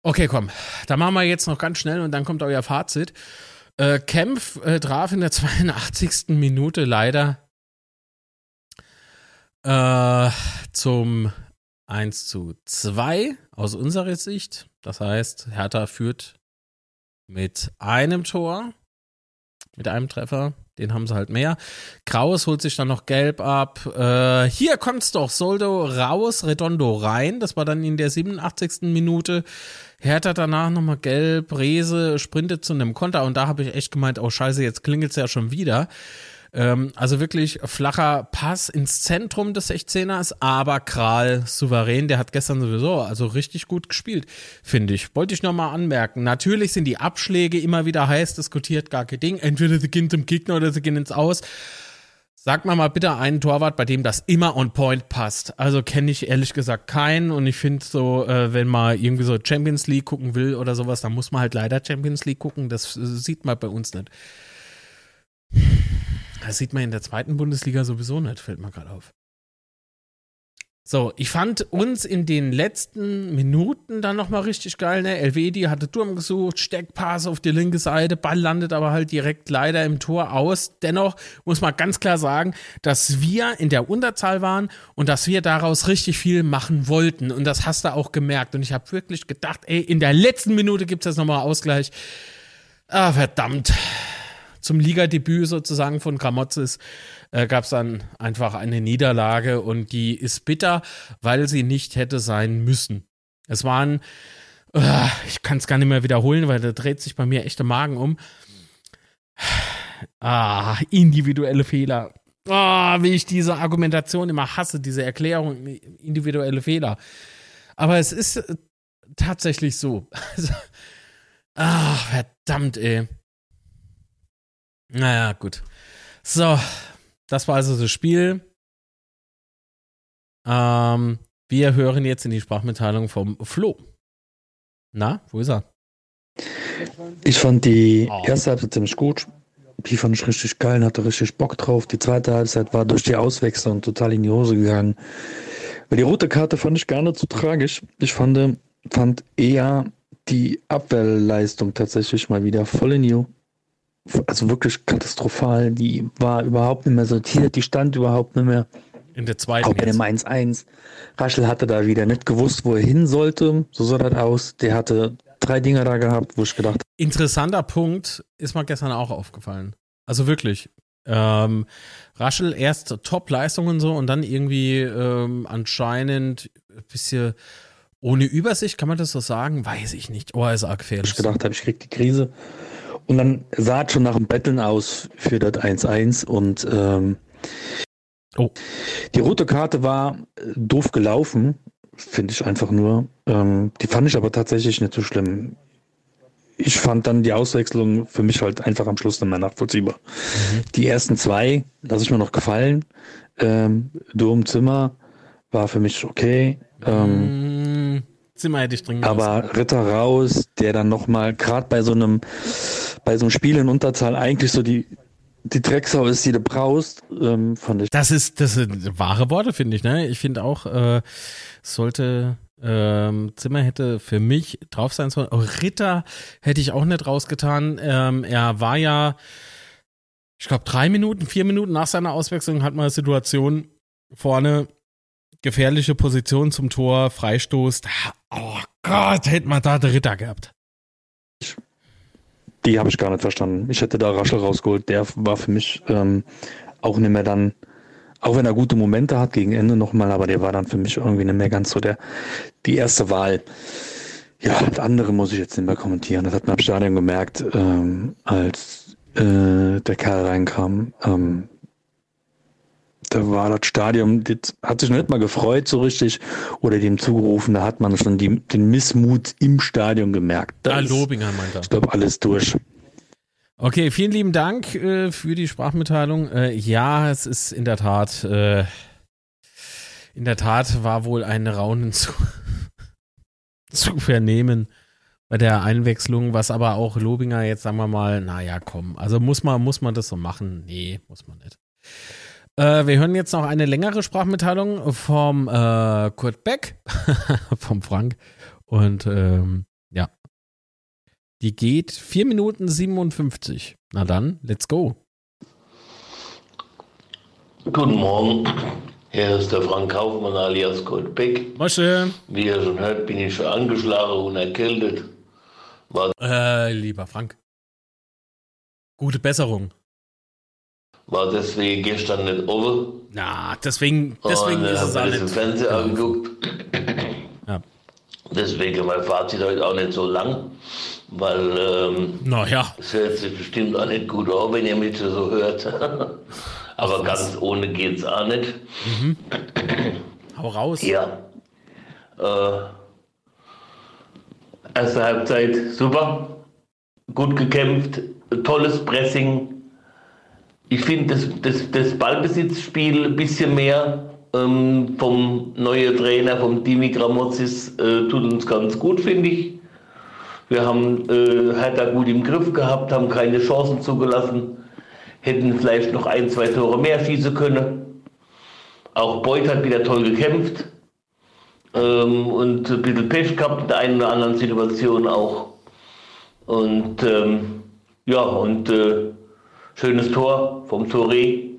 Speaker 2: Okay, komm. Da machen wir jetzt noch ganz schnell und dann kommt euer Fazit. Äh, Kempf äh, traf in der 82. Minute leider äh, zum 1 zu 2 aus unserer Sicht. Das heißt, Hertha führt mit einem Tor, mit einem Treffer. Den haben sie halt mehr. Kraus holt sich dann noch gelb ab. Äh, hier kommt's doch. Soldo raus, Redondo rein. Das war dann in der 87. Minute. Hertha danach nochmal gelb, Rese sprintet zu einem Konter und da habe ich echt gemeint, oh scheiße, jetzt klingelt's ja schon wieder. Ähm, also wirklich flacher Pass ins Zentrum des 16ers, aber Kral souverän, der hat gestern sowieso also richtig gut gespielt, finde ich. Wollte ich nochmal anmerken. Natürlich sind die Abschläge immer wieder heiß diskutiert, gar kein Ding. Entweder sie gehen zum Gegner oder sie gehen ins Aus. Sag mal mal bitte einen Torwart, bei dem das immer on point passt. Also kenne ich ehrlich gesagt keinen und ich finde so, äh, wenn man irgendwie so Champions League gucken will oder sowas, dann muss man halt leider Champions League gucken. Das äh, sieht man bei uns nicht. Das sieht man in der zweiten Bundesliga sowieso nicht, fällt mir gerade auf. So, ich fand uns in den letzten Minuten dann nochmal richtig geil. Ne? Elvedi hatte Turm gesucht, Steckpass auf die linke Seite, Ball landet aber halt direkt leider im Tor aus. Dennoch muss man ganz klar sagen, dass wir in der Unterzahl waren und dass wir daraus richtig viel machen wollten. Und das hast du auch gemerkt. Und ich habe wirklich gedacht, ey, in der letzten Minute gibt es jetzt nochmal Ausgleich. Ah, verdammt zum Ligadebüt sozusagen von Gramozis äh, gab es dann einfach eine Niederlage und die ist bitter, weil sie nicht hätte sein müssen. Es waren, äh, ich kann es gar nicht mehr wiederholen, weil da dreht sich bei mir echt der Magen um. Ah, individuelle Fehler. Ah, wie ich diese Argumentation immer hasse, diese Erklärung, individuelle Fehler. Aber es ist äh, tatsächlich so. ah, verdammt, ey. Naja, gut. So, das war also das Spiel. Ähm, wir hören jetzt in die Sprachmitteilung vom Flo. Na, wo ist er?
Speaker 1: Ich fand die oh. erste Halbzeit ziemlich gut. Die fand ich richtig geil, hatte richtig Bock drauf. Die zweite Halbzeit war durch die Auswechslung total in die Hose gegangen. Weil die rote Karte fand ich gar nicht so tragisch. Ich fand, fand eher die Abwehrleistung tatsächlich mal wieder voll in die also wirklich katastrophal. Die war überhaupt nicht mehr sortiert, die stand überhaupt nicht mehr.
Speaker 2: In der zweiten.
Speaker 1: Auch bei dem 1-1. Raschel hatte da wieder nicht gewusst, wo er hin sollte. So sah das aus. Der hatte drei Dinger da gehabt, wo ich gedacht
Speaker 2: Interessanter Punkt ist mir gestern auch aufgefallen. Also wirklich. Ähm, Raschel erst Top-Leistungen so und dann irgendwie ähm, anscheinend ein bisschen ohne Übersicht, kann man das so sagen? Weiß ich nicht. Oh, ist arg gefährlich.
Speaker 1: Ich gedacht habe, ich krieg die Krise. Und dann sah es schon nach dem Betteln aus für das 1-1 und ähm, oh. die rote Karte war äh, doof gelaufen, finde ich einfach nur. Ähm, die fand ich aber tatsächlich nicht so schlimm. Ich fand dann die Auswechslung für mich halt einfach am Schluss dann mal nachvollziehbar. Mhm. Die ersten zwei lasse ich mir noch gefallen. Ähm, Dom Zimmer war für mich okay. Ähm,
Speaker 2: mhm. Zimmer hätte ich dringend
Speaker 1: Aber Ritter raus, der dann nochmal, gerade bei so einem, bei so einem Spiel in Unterzahl eigentlich so die, die Drecksau ist, die du brauchst, ähm, fand ich.
Speaker 2: Das ist, das sind wahre Worte, finde ich, ne? Ich finde auch, äh, sollte, ähm, Zimmer hätte für mich drauf sein sollen. Oh, Ritter hätte ich auch nicht rausgetan. Ähm, er war ja, ich glaube, drei Minuten, vier Minuten nach seiner Auswechslung hat man eine Situation vorne gefährliche Position zum Tor, Freistoß. Oh Gott, hätte man da den Ritter gehabt.
Speaker 1: Die habe ich gar nicht verstanden. Ich hätte da Raschel rausgeholt. Der war für mich ähm, auch nicht mehr dann, auch wenn er gute Momente hat gegen Ende nochmal, aber der war dann für mich irgendwie nicht mehr ganz so der, die erste Wahl. Ja, das andere muss ich jetzt nicht mehr kommentieren. Das hat man im Stadion gemerkt, ähm, als äh, der Kerl reinkam. Ähm, da war das Stadion, das hat sich noch nicht mal gefreut so richtig oder dem zugerufen, da hat man schon die, den Missmut im Stadion gemerkt.
Speaker 2: Da Lobinger meint er.
Speaker 1: Ich glaube, alles durch.
Speaker 2: Okay, vielen lieben Dank äh, für die Sprachmitteilung. Äh, ja, es ist in der Tat, äh, in der Tat war wohl ein Raunen zu, zu vernehmen bei der Einwechslung, was aber auch Lobinger jetzt, sagen wir mal, naja, komm, also muss man, muss man das so machen? Nee, muss man nicht. Äh, wir hören jetzt noch eine längere Sprachmitteilung vom äh, Kurt Beck, vom Frank. Und ähm, ja, die geht 4 Minuten 57. Na dann, let's go.
Speaker 3: Guten Morgen. Hier ist der Frank Kaufmann alias Kurt Beck.
Speaker 2: Mosche.
Speaker 3: Wie ihr schon hört, bin ich schon angeschlagen und erkältet.
Speaker 2: War äh, lieber Frank. Gute Besserung
Speaker 3: war deswegen gestern nicht offen.
Speaker 2: Na, deswegen, deswegen
Speaker 3: und,
Speaker 2: ist es alles.
Speaker 3: im Fernsehen ja. angeguckt. Ja. Deswegen mein Fazit heute auch nicht so lang, weil ähm,
Speaker 2: naja.
Speaker 3: es hört sich bestimmt auch nicht gut an, wenn ihr mich so hört. Aber Ach, ganz ohne geht's auch nicht. Mhm.
Speaker 2: Hau raus.
Speaker 3: Ja. Äh, erste Halbzeit super, gut gekämpft, tolles Pressing, ich finde das, das, das Ballbesitzspiel ein bisschen mehr ähm, vom neuen Trainer, vom Dimi Gramozis, äh, tut uns ganz gut, finde ich. Wir haben äh, Hertha gut im Griff gehabt, haben keine Chancen zugelassen, hätten vielleicht noch ein, zwei Tore mehr schießen können. Auch Beuth hat wieder toll gekämpft ähm, und ein bisschen Pech gehabt in der einen oder anderen Situation auch. Und ähm, ja, und äh, Schönes Tor vom Touré.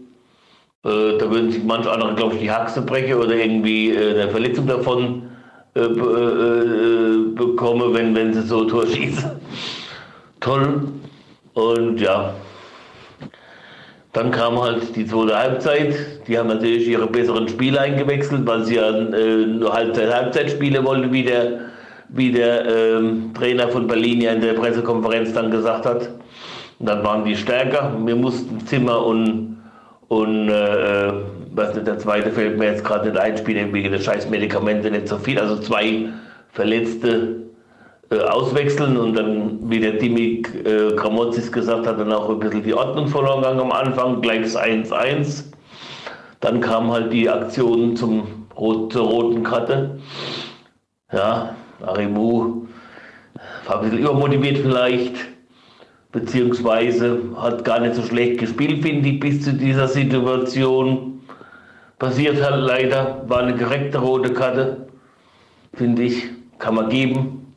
Speaker 3: Äh, da würden sich manche andere, glaube ich, die Haxe brechen oder irgendwie äh, eine Verletzung davon äh, äh, äh, bekommen, wenn, wenn sie so Tor schießen. Toll. Und ja, dann kam halt die zweite Halbzeit. Die haben natürlich ihre besseren Spiele eingewechselt, weil sie ja äh, nur Halbzeit, Halbzeit spielen wollten, wie der, wie der ähm, Trainer von Berlin ja in der Pressekonferenz dann gesagt hat. Und dann waren die stärker. Wir mussten Zimmer und, und äh, was nicht, der zweite fällt mir jetzt gerade nicht einspielen, wegen der scheiß Medikamente nicht so viel. Also zwei Verletzte äh, auswechseln und dann, wie der Dimi äh, Gramozis gesagt hat, dann auch ein bisschen die Ordnung verloren gegangen am Anfang, gleich das 1-1. Dann kam halt die Aktion zum, zur roten Karte. Ja, Arimu war ein bisschen übermotiviert vielleicht beziehungsweise hat gar nicht so schlecht gespielt, finde ich, bis zu dieser Situation. Passiert halt leider, war eine korrekte rote Karte, finde ich, kann man geben.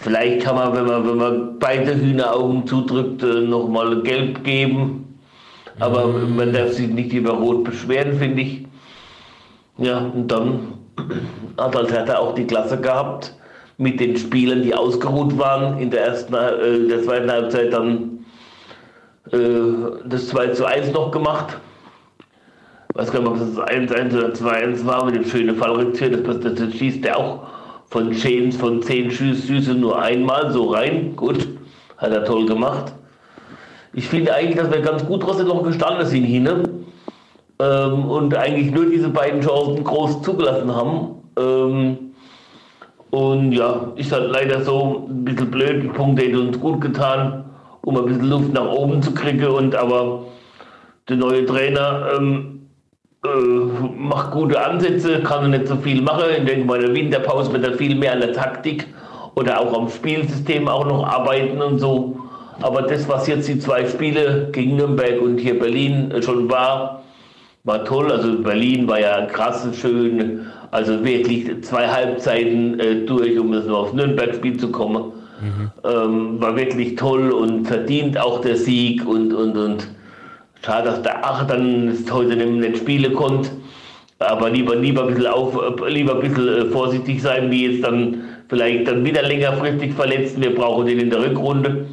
Speaker 3: Vielleicht kann man, wenn man, wenn man beide Hühneraugen zudrückt, äh, nochmal gelb geben. Aber man darf sich nicht über Rot beschweren, finde ich. Ja, und dann hat halt Hertha auch die Klasse gehabt mit den Spielern, die ausgeruht waren, in der ersten, äh, der zweiten Halbzeit dann äh, das 2 zu 1 noch gemacht. Ich weiß gar nicht, ob das 1-1 oder 2-1 war mit dem schönen Fallrückzieher. Das, das, das schießt der auch von Chains von 10 Schüsse nur einmal so rein. Gut, hat er toll gemacht. Ich finde eigentlich, dass wir ganz gut trotzdem noch gestanden sind hier. Ähm, und eigentlich nur diese beiden Chancen groß zugelassen haben. Ähm, und ja, ist halt leider so ein bisschen blöd. Die Punkte hätten uns gut getan, um ein bisschen Luft nach oben zu kriegen. Und aber der neue Trainer ähm, äh, macht gute Ansätze, kann nicht so viel machen. Ich denke, bei der Winterpause wird er viel mehr an der Taktik oder auch am Spielsystem auch noch arbeiten und so. Aber das, was jetzt die zwei Spiele gegen Nürnberg und hier Berlin schon war, war toll. Also Berlin war ja krass schön also wirklich zwei Halbzeiten äh, durch, um das nur auf Nürnberg-Spiel zu kommen. Mhm. Ähm, war wirklich toll und verdient auch der Sieg und, und, und schade, dass der Ach dann heute nicht spielen konnte. Aber lieber, lieber ein bisschen, auf, lieber ein bisschen äh, vorsichtig sein, wie jetzt dann vielleicht dann wieder längerfristig verletzen. Wir brauchen den in der Rückrunde.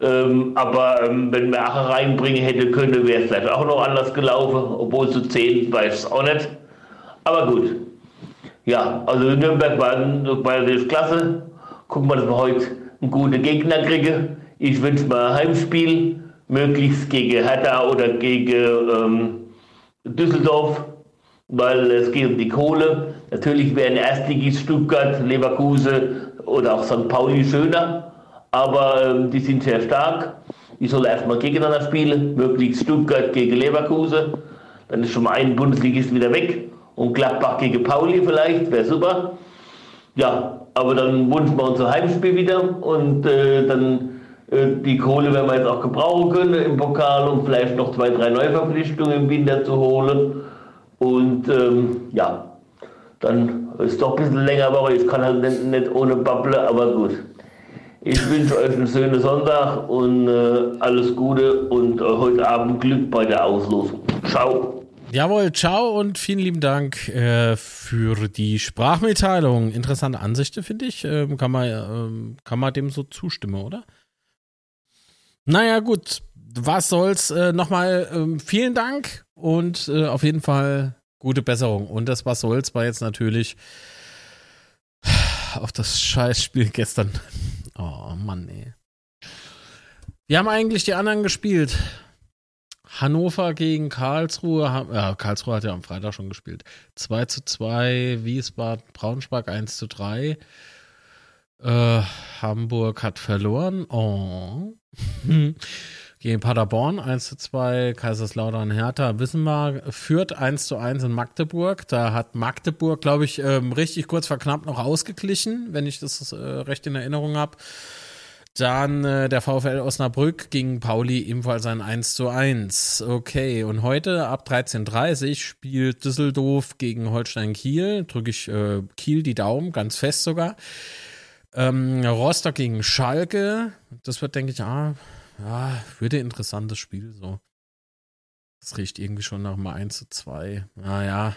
Speaker 3: Ähm, aber ähm, wenn wir Ache reinbringen hätte können, wäre es vielleicht auch noch anders gelaufen. Obwohl zu 10 weiß es auch nicht. Aber gut. Ja, also Nürnberg war, war klasse. Gucken wir, dass wir heute einen guten Gegner kriegen. Ich wünsche mir ein Heimspiel, möglichst gegen Hertha oder gegen ähm, Düsseldorf, weil es geht um die Kohle. Natürlich wären Erstligist Stuttgart, Leverkusen oder auch St. Pauli schöner, aber ähm, die sind sehr stark. Die sollen erstmal gegeneinander spielen, möglichst Stuttgart gegen Leverkusen. Dann ist schon mal ein Bundesligist wieder weg. Und Gladbach gegen Pauli vielleicht, wäre super. Ja, aber dann wünschen wir unser Heimspiel wieder und äh, dann äh, die Kohle werden wir jetzt auch gebrauchen können im Pokal, um vielleicht noch zwei, drei Neuverpflichtungen im Winter zu holen. Und ähm, ja, dann ist doch ein bisschen länger Woche. Ich kann halt nicht, nicht ohne Babble, aber gut. Ich wünsche euch einen schönen Sonntag und äh, alles Gute und äh, heute Abend Glück bei der Auslosung. Ciao.
Speaker 2: Jawohl, ciao und vielen lieben Dank äh, für die Sprachmitteilung. Interessante Ansichten, finde ich. Ähm, kann, man, ähm, kann man dem so zustimmen, oder? Naja, gut. Was soll's? Äh, Nochmal ähm, vielen Dank und äh, auf jeden Fall gute Besserung. Und das Was soll's war jetzt natürlich auf das Scheißspiel gestern. Oh Mann, ey. Wir haben eigentlich die anderen gespielt. Hannover gegen Karlsruhe. Ja, Karlsruhe hat ja am Freitag schon gespielt. 2 zu 2, Wiesbaden, Braunschweig 1 zu 3. Äh, Hamburg hat verloren. Oh. gegen Paderborn 1 zu 2, Kaiserslautern Hertha, wissen wir, führt 1 zu 1 in Magdeburg. Da hat Magdeburg, glaube ich, ähm, richtig kurz vor knapp noch ausgeglichen, wenn ich das äh, recht in Erinnerung habe. Dann äh, der VfL Osnabrück gegen Pauli ebenfalls ein 1 zu 1. Okay, und heute ab 13.30 Uhr spielt Düsseldorf gegen Holstein Kiel. Drücke ich äh, Kiel die Daumen, ganz fest sogar. Ähm, Rostock gegen Schalke. Das wird, denke ich, ah, ja, würde interessantes Spiel so. Das riecht irgendwie schon nach mal 1 zu 2. Naja.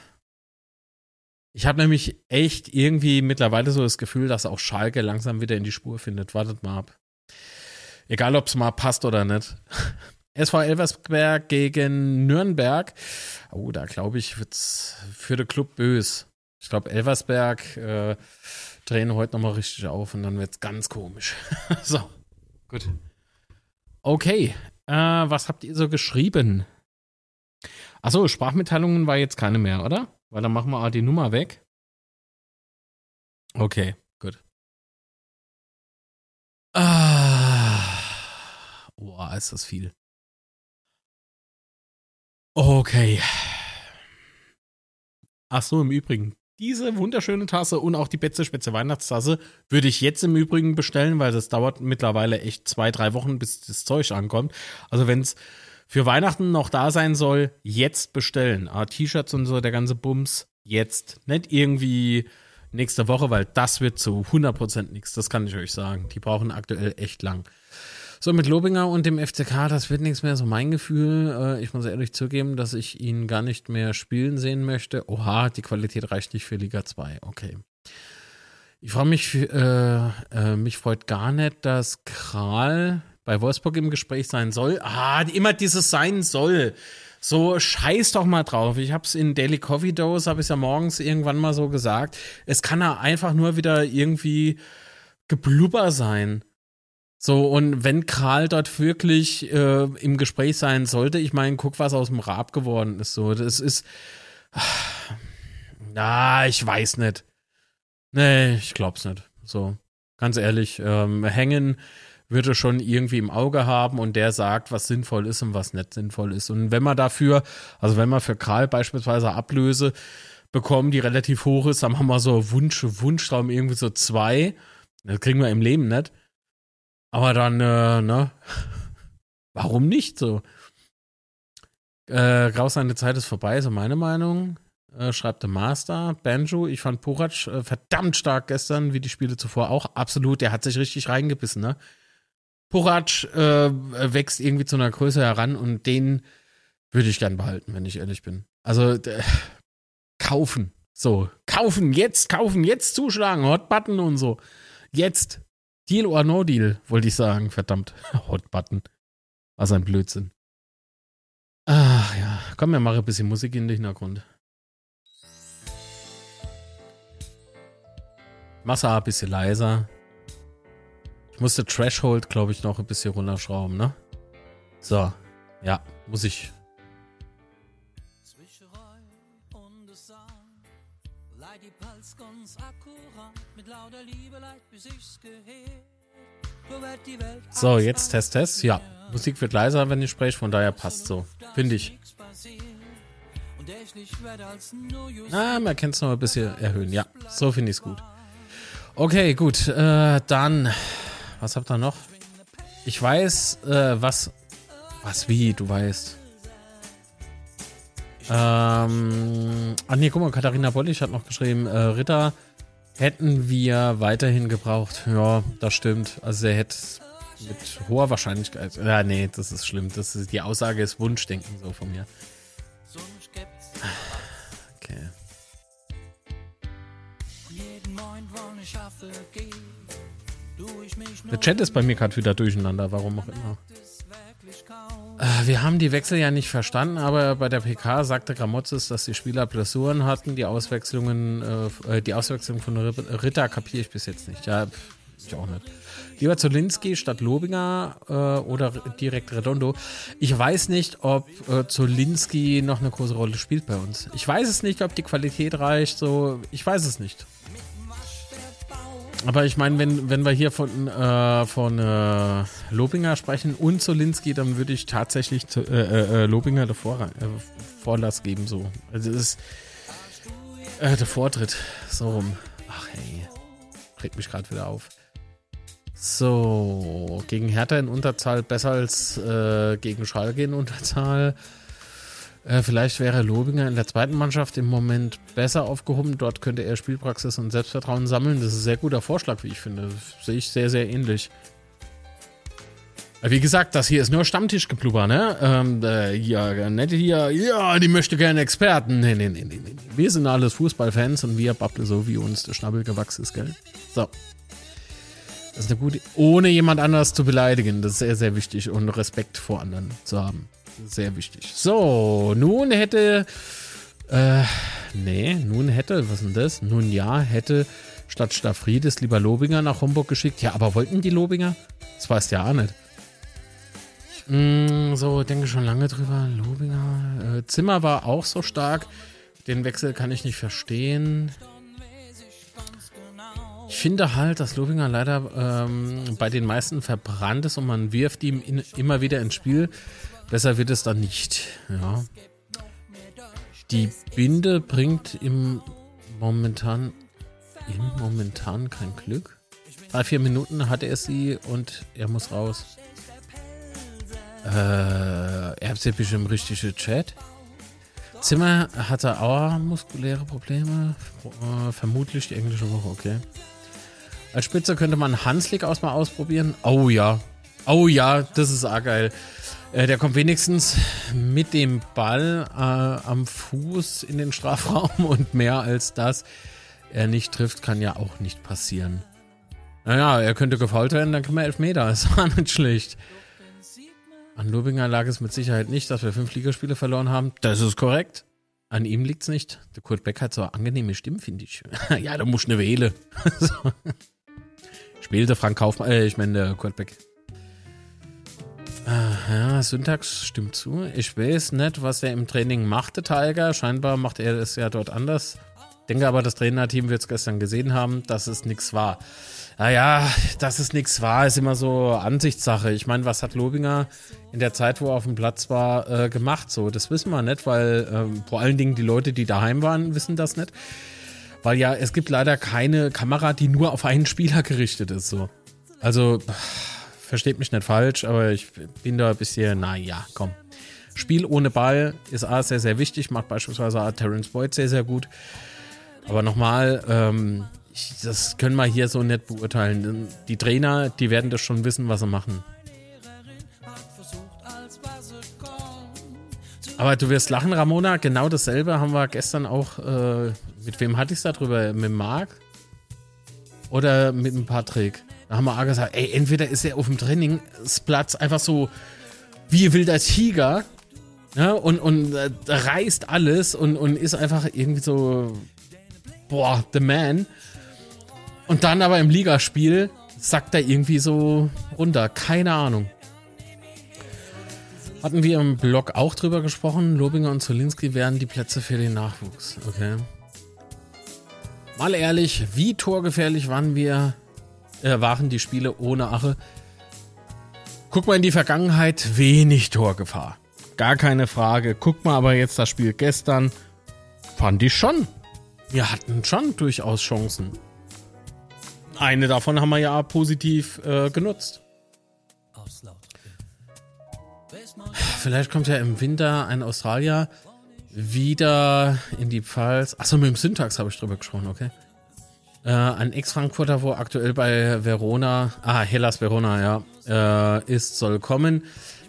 Speaker 2: Ich habe nämlich echt irgendwie mittlerweile so das Gefühl, dass auch Schalke langsam wieder in die Spur findet. Wartet mal ab. Egal, ob es mal passt oder nicht. SV Elversberg gegen Nürnberg. Oh, da glaube ich, wird es für den Club bös. Ich glaube, Elversberg äh, drehen heute nochmal richtig auf und dann wird es ganz komisch. so, gut. Okay, äh, was habt ihr so geschrieben? Achso, Sprachmitteilungen war jetzt keine mehr, oder? Weil dann machen wir die Nummer weg. Okay, gut. Ah. Boah, ist das viel. Okay. Ach so, im Übrigen, diese wunderschöne Tasse und auch die Betze Spitze Weihnachtstasse würde ich jetzt im Übrigen bestellen, weil das dauert mittlerweile echt zwei, drei Wochen, bis das Zeug ankommt. Also wenn es für Weihnachten noch da sein soll, jetzt bestellen. Ah, T-Shirts und so, der ganze Bums, jetzt. Nicht irgendwie nächste Woche, weil das wird zu 100% nichts. Das kann ich euch sagen. Die brauchen aktuell echt lang. So, mit Lobinger und dem FCK, das wird nichts mehr so mein Gefühl. Äh, ich muss ehrlich zugeben, dass ich ihn gar nicht mehr spielen sehen möchte. Oha, die Qualität reicht nicht für Liga 2. Okay. Ich freue mich, äh, äh, mich freut gar nicht, dass Kral bei Wolfsburg im Gespräch sein soll. Ah, immer dieses sein soll. So, scheiß doch mal drauf. Ich hab's in Daily Coffee Dose, habe ich ja morgens irgendwann mal so gesagt. Es kann ja einfach nur wieder irgendwie Geblubber sein. So, und wenn Kral dort wirklich äh, im Gespräch sein sollte, ich meine, guck, was aus dem Rab geworden ist. So, das ist. Ah, ich weiß nicht. Nee, ich glaub's nicht. So, ganz ehrlich, ähm, hängen wird er schon irgendwie im Auge haben und der sagt, was sinnvoll ist und was nicht sinnvoll ist. Und wenn man dafür, also wenn man für Kral beispielsweise Ablöse bekommen, die relativ hoch ist, dann haben wir so Wunsch, Wunschtraum irgendwie so zwei. Das kriegen wir im Leben nicht aber dann, äh, ne? Warum nicht so? Äh, Graus, seine Zeit ist vorbei, so meine Meinung. Äh, schreibt der Master. Banjo, ich fand Porac äh, verdammt stark gestern, wie die Spiele zuvor auch. Absolut, der hat sich richtig reingebissen, ne? Porac äh, wächst irgendwie zu einer Größe heran und den würde ich gern behalten, wenn ich ehrlich bin. Also, kaufen. So, kaufen, jetzt kaufen, jetzt zuschlagen, Hot Button und so. Jetzt. Deal or no deal, wollte ich sagen. Verdammt. Hot Button. Was ein Blödsinn. Ach ja, komm, wir machen ein bisschen Musik in den Hintergrund. Mach's ein bisschen leiser. Ich musste Threshold, glaube ich, noch ein bisschen runterschrauben, ne? So, ja, muss ich. So, jetzt Test, Test. Ja, Musik wird leiser, wenn ich spreche, von daher passt so. Finde ich. Ah, man kann es noch ein bisschen erhöhen. Ja, so finde ich es gut. Okay, gut. Äh, dann, was habt ihr noch? Ich weiß, äh, was. Was wie, du weißt. Ähm, ah nee, guck mal, Katharina Bollig hat noch geschrieben, äh, Ritter hätten wir weiterhin gebraucht. Ja, das stimmt. Also er hätte mit hoher Wahrscheinlichkeit. Ja, nee, das ist schlimm. Das ist, die Aussage ist Wunschdenken so von mir. Okay. Der Chat ist bei mir gerade wieder durcheinander, warum auch immer. Äh, wir haben die Wechsel ja nicht verstanden, aber bei der PK sagte Gramozis, dass die Spieler Blessuren hatten. Die Auswechslungen, äh, äh die Auswechslung von Ritter kapiere ich bis jetzt nicht. Ja, ich auch nicht. Lieber Zolinski statt Lobinger äh, oder direkt Redondo. Ich weiß nicht, ob äh, Zolinski noch eine große Rolle spielt bei uns. Ich weiß es nicht, ob die Qualität reicht. So, ich weiß es nicht. Aber ich meine, wenn, wenn wir hier von, äh, von äh, Lobinger sprechen und Zolinski, dann würde ich tatsächlich zu, äh, äh, äh Lobinger der Vor Vorlass geben. So. Also das ist der Vortritt. So rum. Ach hey. Regt mich gerade wieder auf. So, gegen Hertha in Unterzahl besser als äh, gegen Schalke in Unterzahl. Äh, vielleicht wäre Lobinger in der zweiten Mannschaft im Moment besser aufgehoben. Dort könnte er Spielpraxis und Selbstvertrauen sammeln. Das ist ein sehr guter Vorschlag, wie ich finde. Das sehe ich sehr, sehr ähnlich. Äh, wie gesagt, das hier ist nur Stammtischgeblubber, ne? Ähm, äh, ja, nette hier, ja, die möchte gerne Experten. Nee, nee, nee, nee, nee. Wir sind alles Fußballfans und wir babbeln so, wie uns der Schnabel gewachsen ist, gell? So. Das ist eine gute, ohne jemand anders zu beleidigen. Das ist sehr, sehr wichtig und Respekt vor anderen zu haben. Sehr wichtig. So, nun hätte, äh, nee, nun hätte, was ist denn das? Nun ja, hätte statt Staffrides lieber Lobinger nach Homburg geschickt. Ja, aber wollten die Lobinger? Das weißt ja auch nicht. Mm, so, denke schon lange drüber. Lobinger. Äh, Zimmer war auch so stark. Den Wechsel kann ich nicht verstehen. Ich finde halt, dass Lobinger leider ähm, bei den meisten verbrannt ist und man wirft ihm in, immer wieder ins Spiel. Besser wird es dann nicht. Ja. Die Binde bringt im momentan im momentan kein Glück. Drei, vier Minuten hatte er sie und er muss raus. Äh, er hat ja bestimmt richtige Chat. Zimmer hatte auch muskuläre Probleme. Äh, vermutlich die englische Woche, okay. Als Spitze könnte man Hanslik aus mal ausprobieren. Oh ja. Oh ja, das ist auch geil. Äh, der kommt wenigstens mit dem Ball äh, am Fuß in den Strafraum und mehr als das er nicht trifft, kann ja auch nicht passieren. Naja, er könnte gefault werden, dann können wir elf Meter. Das war nicht schlecht. An Lobinger lag es mit Sicherheit nicht, dass wir fünf Ligaspiele verloren haben. Das ist korrekt. An ihm liegt es nicht. Der Kurt Beck hat so eine angenehme Stimme, finde ich. ja, da muss eine wählen. so. Spielte Frank Kaufmann, äh, ich meine Kurt Beck. Ja, Syntax stimmt zu. Ich weiß nicht, was er im Training machte, Tiger. Scheinbar macht er es ja dort anders. Denke aber, das Trainerteam wird es gestern gesehen haben, dass es nichts war. Naja, dass es nichts war, ist immer so Ansichtssache. Ich meine, was hat Lobinger in der Zeit, wo er auf dem Platz war, äh, gemacht? So, das wissen wir nicht, weil äh, vor allen Dingen die Leute, die daheim waren, wissen das nicht. Weil ja, es gibt leider keine Kamera, die nur auf einen Spieler gerichtet ist. So. Also, versteht mich nicht falsch, aber ich bin da ein bisschen, naja, komm. Spiel ohne Ball ist A sehr, sehr wichtig, macht beispielsweise A Terence Boyd sehr, sehr gut. Aber nochmal, ähm, das können wir hier so nicht beurteilen. Die Trainer, die werden das schon wissen, was sie machen. Aber du wirst lachen, Ramona. Genau dasselbe haben wir gestern auch. Äh, mit wem hatte ich es darüber? Mit Marc? Oder mit dem Patrick? Da haben wir auch gesagt, ey, entweder ist er auf dem Trainingsplatz einfach so wie wilder Tiger ja, und, und äh, reißt alles und, und ist einfach irgendwie so, boah, the man. Und dann aber im Ligaspiel sackt er irgendwie so runter. Keine Ahnung. Hatten wir im Blog auch drüber gesprochen. Lobinger und Zolinski wären die Plätze für den Nachwuchs. Okay. Mal ehrlich, wie torgefährlich waren wir, äh, waren die Spiele ohne Ache? Guck mal in die Vergangenheit, wenig Torgefahr. Gar keine Frage. Guck mal aber jetzt das Spiel gestern. Fand ich schon. Wir hatten schon durchaus Chancen. Eine davon haben wir ja positiv äh, genutzt. Vielleicht kommt ja im Winter ein Australier wieder in die Pfalz. Achso, mit dem Syntax habe ich drüber gesprochen, okay. Äh, ein Ex-Frankfurter, wo aktuell bei Verona, ah, Hellas Verona, ja, äh, ist, soll kommen.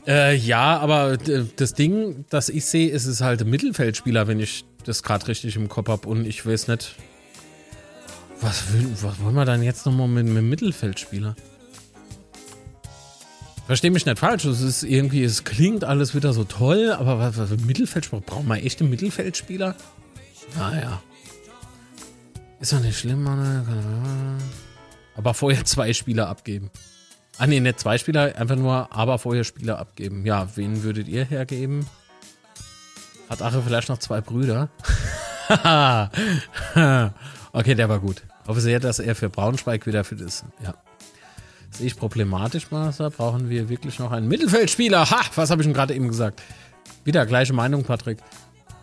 Speaker 2: Äh, ja, aber das Ding, das ich sehe, ist es halt Mittelfeldspieler, wenn ich das gerade richtig im Kopf habe und ich weiß nicht, was, will, was wollen wir dann jetzt nochmal mit einem Mittelfeldspieler? Versteh mich nicht falsch, es ist irgendwie, es klingt alles wieder so toll, aber was, was Mittelfeldspieler, brauchen wir echt einen Mittelfeldspieler? Naja. Ist doch nicht schlimm, Mann. Aber vorher zwei Spieler abgeben. Ah nee, nicht zwei Spieler, einfach nur, aber vorher Spieler abgeben. Ja, wen würdet ihr hergeben? Hat Ache vielleicht noch zwei Brüder? okay, der war gut. Hoffe sehr, dass er für Braunschweig wieder fit ist. Ja. Sehe ich problematisch, Master. Brauchen wir wirklich noch einen Mittelfeldspieler? Ha! Was habe ich denn gerade eben gesagt? Wieder gleiche Meinung, Patrick.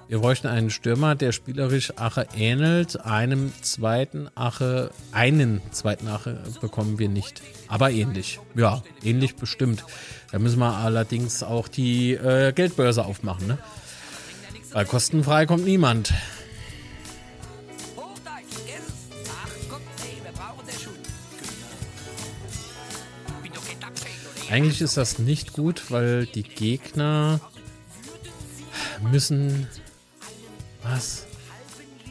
Speaker 2: Wir bräuchten einen Stürmer, der spielerisch Ache ähnelt. Einem zweiten Ache, einen zweiten Ache bekommen wir nicht. Aber ähnlich. Ja, ähnlich bestimmt. Da müssen wir allerdings auch die äh, Geldbörse aufmachen, ne? Weil kostenfrei kommt niemand. Eigentlich ist das nicht gut, weil die Gegner müssen. Was?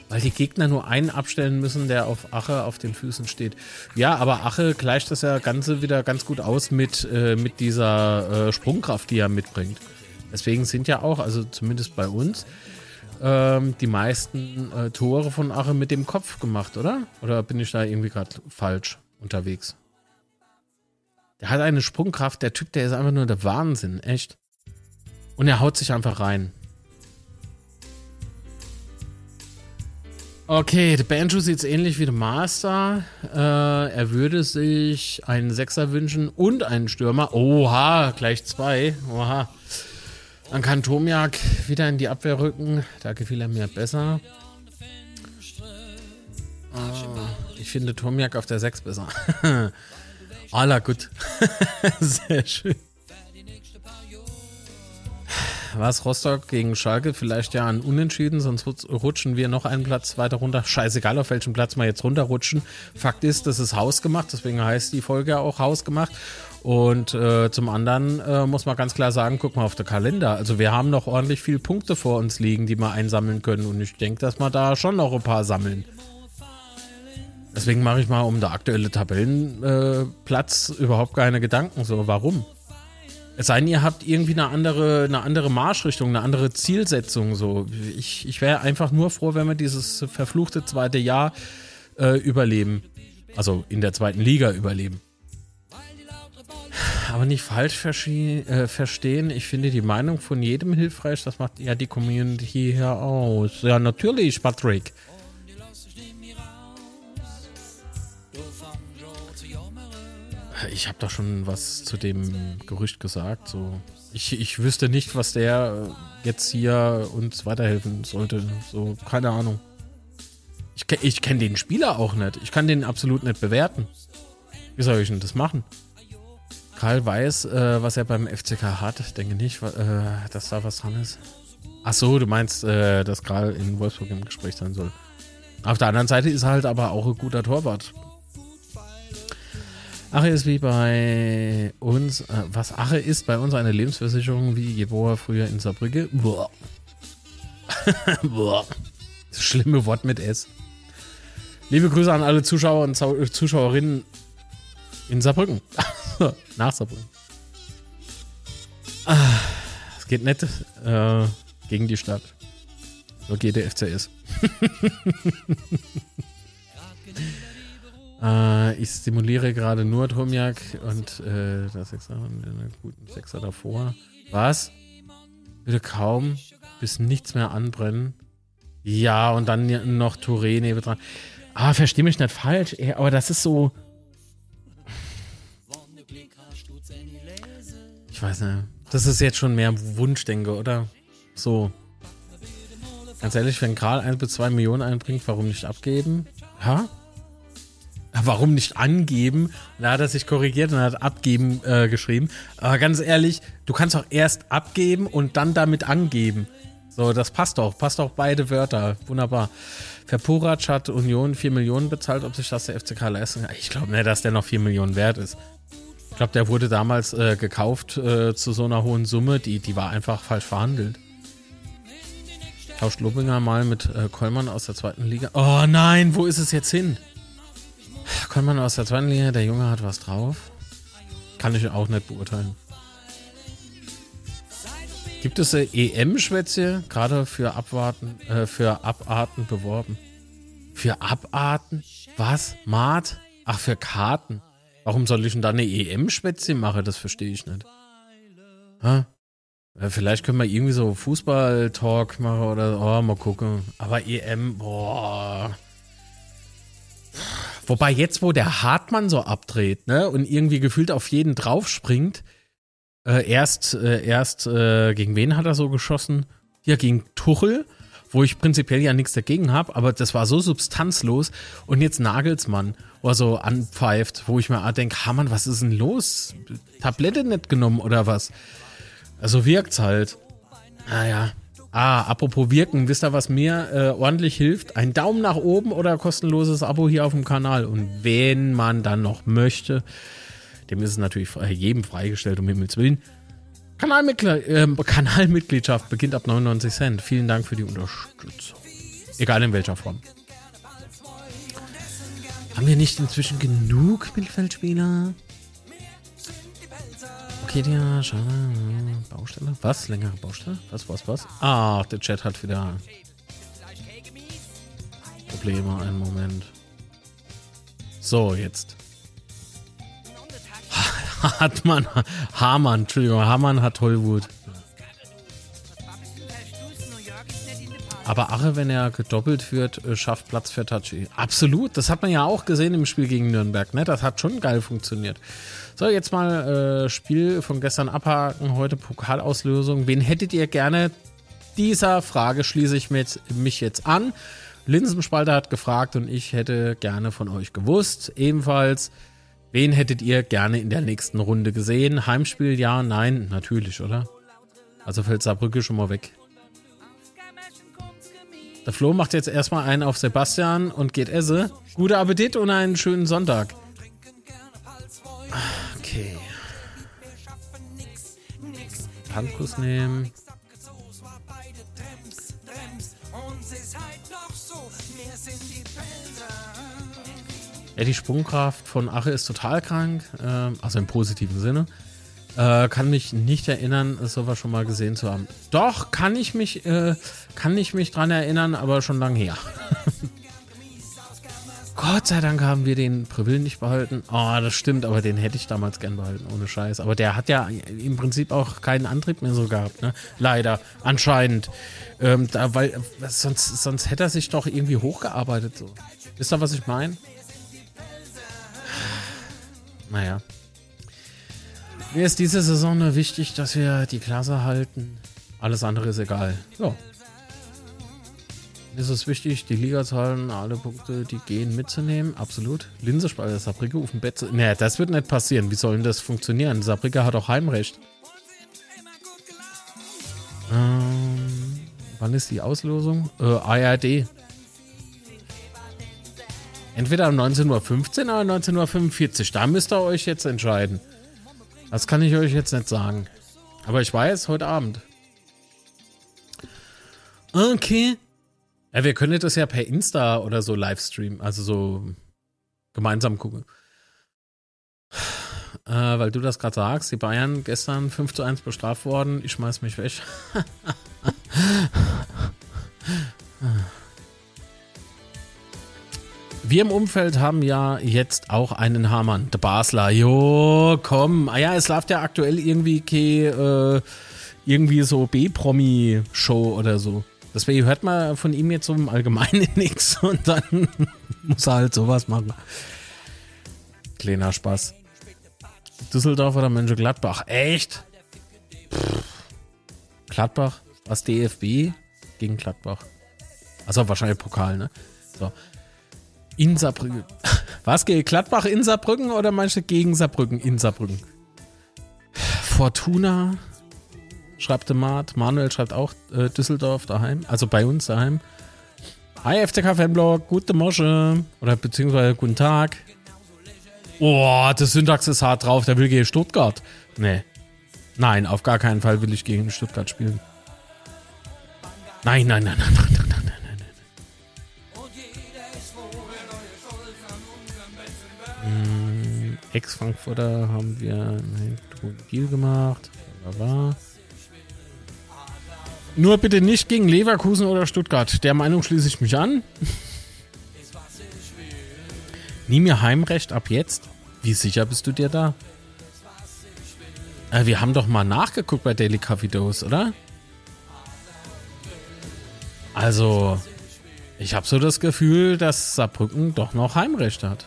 Speaker 2: Weil die Gegner nur einen abstellen müssen, der auf Ache auf den Füßen steht. Ja, aber Ache gleicht das ja Ganze wieder ganz gut aus mit, äh, mit dieser äh, Sprungkraft, die er mitbringt. Deswegen sind ja auch, also zumindest bei uns, ähm, die meisten äh, Tore von Ache mit dem Kopf gemacht, oder? Oder bin ich da irgendwie gerade falsch unterwegs? Der hat eine Sprungkraft, der Typ, der ist einfach nur der Wahnsinn, echt. Und er haut sich einfach rein. Okay, der Banjo sieht ähnlich wie der Master. Äh, er würde sich einen Sechser wünschen und einen Stürmer. Oha, gleich zwei. Oha. Dann kann Tomiak wieder in die Abwehr rücken. Da gefiel er mir besser. Äh, ich finde Tomiak auf der 6 besser. Aller gut. Sehr schön. Was Rostock gegen Schalke? Vielleicht ja ein Unentschieden, sonst rutschen wir noch einen Platz weiter runter. Scheißegal, auf welchem Platz wir jetzt runterrutschen. Fakt ist, das ist hausgemacht, deswegen heißt die Folge auch hausgemacht. Und äh, zum anderen äh, muss man ganz klar sagen, guck mal auf den Kalender. Also wir haben noch ordentlich viele Punkte vor uns liegen, die wir einsammeln können. Und ich denke, dass wir da schon noch ein paar sammeln. Deswegen mache ich mal um der aktuelle Tabellenplatz äh, überhaupt keine Gedanken. So, warum? Es sei denn, ihr habt irgendwie eine andere, eine andere Marschrichtung, eine andere Zielsetzung. So, ich, ich wäre einfach nur froh, wenn wir dieses verfluchte zweite Jahr äh, überleben. Also in der zweiten Liga überleben. Aber nicht falsch äh, verstehen. Ich finde die Meinung von jedem hilfreich. Das macht ja die Community hier aus. Ja, natürlich, Patrick. Ich habe doch schon was zu dem Gerücht gesagt. So, ich, ich wüsste nicht, was der jetzt hier uns weiterhelfen sollte. So, keine Ahnung. Ich, ich kenne den Spieler auch nicht. Ich kann den absolut nicht bewerten. Wie soll ich denn das machen? Karl weiß, äh, was er beim FCK hat. Ich denke nicht, äh, dass da was dran ist. Ach so, du meinst, äh, dass Karl in Wolfsburg im Gespräch sein soll. Auf der anderen Seite ist er halt aber auch ein guter Torwart. Ache ist wie bei uns, äh, was Ache ist bei uns eine Lebensversicherung wie Jeboa früher in Saarbrücke. Boah. Boah. Das schlimme Wort mit S. Liebe Grüße an alle Zuschauer und Zuschauerinnen in Saarbrücken. Nach Saarbrücken. Ah, es geht nicht äh, gegen die Stadt. Nur geht der FCS. äh, ich stimuliere gerade nur Tomiak und äh, das Sechser und einen guten Sechser davor. Was? Würde kaum bis nichts mehr anbrennen. Ja, und dann noch Touré neben dran. Ah, versteh mich nicht falsch, aber das ist so. Ich weiß nicht. Das ist jetzt schon mehr Wunschdenke, oder? So. Ganz ehrlich, wenn Karl 1 bis 2 Millionen einbringt, warum nicht abgeben? Ja? Warum nicht angeben? Da hat er sich korrigiert und hat abgeben äh, geschrieben. Aber ganz ehrlich, du kannst auch erst abgeben und dann damit angeben. So, das passt doch. Passt auch beide Wörter. Wunderbar. Für Purac hat Union 4 Millionen bezahlt, ob sich das der FCK leisten kann. Ich glaube nicht, dass der noch 4 Millionen wert ist. Ich glaube, der wurde damals äh, gekauft äh, zu so einer hohen Summe. Die, die war einfach falsch verhandelt. Tauscht Lobinger mal mit äh, Kollmann aus der zweiten Liga. Oh nein, wo ist es jetzt hin? Kollmann aus der zweiten Liga, der Junge hat was drauf. Kann ich auch nicht beurteilen. Gibt es eine EM-Schwätze gerade für Abwarten, äh, für Abarten beworben? Für Abarten? Was? Maat? Ach, für Karten. Warum soll ich denn da eine EM-Schwätze machen? Das verstehe ich nicht. Hä? Vielleicht können wir irgendwie so Fußball-Talk machen oder oh, mal gucken. Aber EM, boah. Wobei jetzt, wo der Hartmann so abdreht, ne, und irgendwie gefühlt auf jeden draufspringt, äh, erst, äh, erst äh, gegen wen hat er so geschossen? Ja, gegen Tuchel, wo ich prinzipiell ja nichts dagegen habe, aber das war so substanzlos. Und jetzt Nagelsmann, wo er so anpfeift, wo ich mir denke, Mann, was ist denn los? Tablette nicht genommen oder was? Also wirkt's halt. Naja. Ah, apropos wirken, wisst ihr, was mir äh, ordentlich hilft? Ein Daumen nach oben oder kostenloses Abo hier auf dem Kanal. Und wenn man dann noch möchte, dem ist es natürlich jedem freigestellt, um Himmels Willen. Kanalmitglied, äh, Kanalmitgliedschaft beginnt ab 99 Cent. Vielen Dank für die Unterstützung. Egal in welcher Form. Haben wir nicht inzwischen genug Mittelfeldspieler? Okay, ja, schade. Baustelle? Was? Längere Baustelle? Was, was, was? Ah, der Chat hat wieder Probleme. Einen Moment. So, jetzt. Hartmann, Hamann, Entschuldigung, Hamann hat Hollywood. Aber Ache, wenn er gedoppelt wird, äh, schafft Platz für Tachi. Absolut, das hat man ja auch gesehen im Spiel gegen Nürnberg. Ne? Das hat schon geil funktioniert. So, jetzt mal äh, Spiel von gestern abhaken, heute Pokalauslösung. Wen hättet ihr gerne? Dieser Frage schließe ich mit mich jetzt an. Linsenspalter hat gefragt und ich hätte gerne von euch gewusst. Ebenfalls, wen hättet ihr gerne in der nächsten Runde gesehen? Heimspiel, ja, nein, natürlich, oder? Also fällt Saarbrücke schon mal weg. Der Flo macht jetzt erstmal einen auf Sebastian und geht esse. Gute Appetit und einen schönen Sonntag. Okay. Handkuss nehmen. Ja, die Sprungkraft von Ache ist total krank, äh, also im positiven Sinne. Äh, kann mich nicht erinnern, sowas schon mal gesehen zu haben. Doch, kann ich mich, äh, kann ich mich dran erinnern, aber schon lange her. Gott sei Dank haben wir den Preville nicht behalten. Oh, das stimmt, aber den hätte ich damals gern behalten, ohne Scheiß. Aber der hat ja im Prinzip auch keinen Antrieb mehr so gehabt, ne? Leider, anscheinend. Ähm, da, weil, sonst, sonst hätte er sich doch irgendwie hochgearbeitet, so. Wisst ihr, was ich meine? Naja. Mir ist diese Saison nur wichtig, dass wir die Klasse halten. Alles andere ist egal. So, ist es wichtig, die Ligazahlen, alle Punkte, die gehen, mitzunehmen. Absolut. Linsespalter, Saarbrücke auf dem Bett. Naja, das wird nicht passieren. Wie soll denn das funktionieren? Saarbrücke hat auch Heimrecht. Ähm, wann ist die Auslosung? Äh, ARD. Entweder um 19.15 Uhr oder 19.45 Uhr. Da müsst ihr euch jetzt entscheiden. Das kann ich euch jetzt nicht sagen. Aber ich weiß, heute Abend. Okay. Ja, wir können das ja per Insta oder so livestreamen. Also so gemeinsam gucken. Äh, weil du das gerade sagst, die Bayern gestern 5 zu 1 bestraft worden. Ich schmeiß mich weg. Wir im Umfeld haben ja jetzt auch einen Hamann, der Basler. Jo, komm. Ah ja, es läuft ja aktuell irgendwie ke, äh, irgendwie so B-Promi-Show oder so. Deswegen hört man von ihm jetzt so im Allgemeinen nichts und dann muss er halt sowas machen. Kleiner Spaß. Düsseldorf oder Mönchengladbach? Echt? Pff. Gladbach? Was DFB? Gegen Gladbach. Also wahrscheinlich Pokal, ne? So. In Saarbrücken. Was, gegen Gladbach in Saarbrücken oder du gegen Saarbrücken in Saarbrücken? Fortuna, schreibt der Mart. Manuel schreibt auch äh, Düsseldorf daheim. Also bei uns daheim. Hi FCK Fanblog, gute Mosche. Oder beziehungsweise guten Tag. Oh, das Syntax ist hart drauf. Der will gegen Stuttgart. Nee. Nein, auf gar keinen Fall will ich gegen Stuttgart spielen. Nein, nein, nein, nein, nein, nein, nein, nein, nein. Hm, Ex-Frankfurter haben wir ein Deal gemacht. Wunderbar. Nur bitte nicht gegen Leverkusen oder Stuttgart. Der Meinung schließe ich mich an. Nie mir Heimrecht ab jetzt. Wie sicher bist du dir da? Äh, wir haben doch mal nachgeguckt bei Daily Coffee Dose, oder? Also, ich habe so das Gefühl, dass Saarbrücken doch noch Heimrecht hat.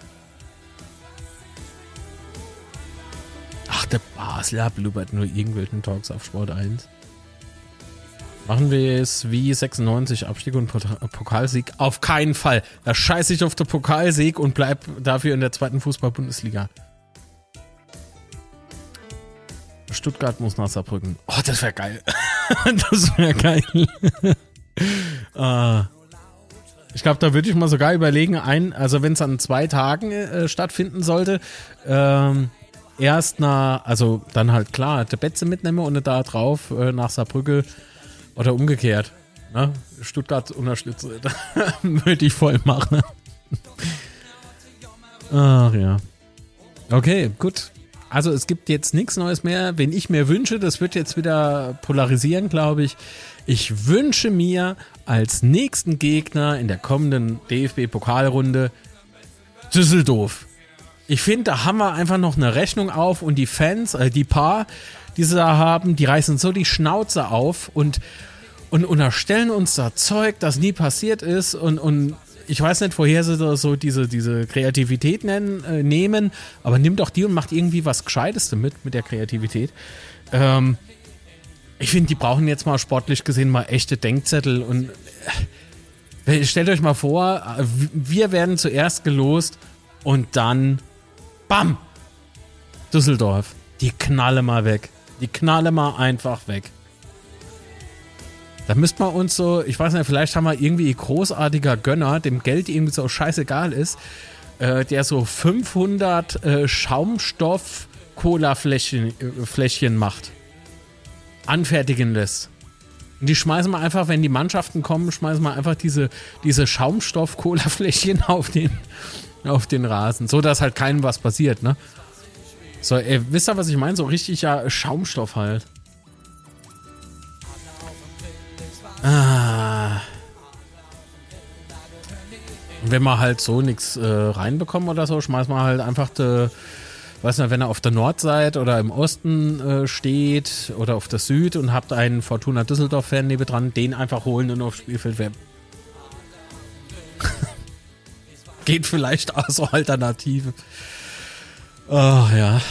Speaker 2: Ach, der Basler blubbert nur irgendwelchen Talks auf Sport 1. Machen wir es wie 96 Abstieg und Pokalsieg? Auf keinen Fall. Da scheiße ich auf den Pokalsieg und bleib dafür in der zweiten Fußball-Bundesliga. Stuttgart muss nach Saarbrücken. Oh, das wäre geil. das wäre geil. uh, ich glaube, da würde ich mal sogar überlegen, ein, also wenn es an zwei Tagen äh, stattfinden sollte, ähm, erst nach, also dann halt klar, der Betze mitnehmen und da drauf äh, nach Saarbrücke oder umgekehrt. Ne? Stuttgart unterstütze. Würde ich voll machen. Ach ja. Okay, gut. Also es gibt jetzt nichts Neues mehr. Wenn ich mir wünsche, das wird jetzt wieder polarisieren, glaube ich. Ich wünsche mir als nächsten Gegner in der kommenden DFB-Pokalrunde Düsseldorf. Ich finde, da haben wir einfach noch eine Rechnung auf und die Fans, äh, die paar, die sie da haben, die reißen so die Schnauze auf und, und unterstellen uns da Zeug, das nie passiert ist und, und ich weiß nicht, woher sie da so diese, diese Kreativität nennen, äh, nehmen, aber nimmt doch die und macht irgendwie was Gescheites damit, mit der Kreativität. Ähm, ich finde, die brauchen jetzt mal sportlich gesehen mal echte Denkzettel und äh, stellt euch mal vor, wir werden zuerst gelost und dann BAM! Düsseldorf. Die knalle mal weg. Die knalle mal einfach weg. Da müsste man uns so, ich weiß nicht, vielleicht haben wir irgendwie großartiger Gönner, dem Geld irgendwie so scheißegal ist, äh, der so 500 äh, Schaumstoff-Cola-Fläschchen äh, macht. Anfertigen lässt. Und die schmeißen wir einfach, wenn die Mannschaften kommen, schmeißen wir einfach diese, diese Schaumstoff-Cola-Fläschchen auf den, auf den Rasen. So, dass halt keinem was passiert, ne? So, ihr wisst ihr, was ich meine? So richtig ja Schaumstoff halt. Ah. Wenn man halt so nichts äh, reinbekommen oder so, schmeißt man halt einfach, de, weiß nicht, wenn er auf der Nordseite oder im Osten äh, steht oder auf der Süd und habt einen Fortuna Düsseldorf-Fan nebendran, den einfach holen und aufs Spielfeld werfen. Geht vielleicht auch so Oh ja.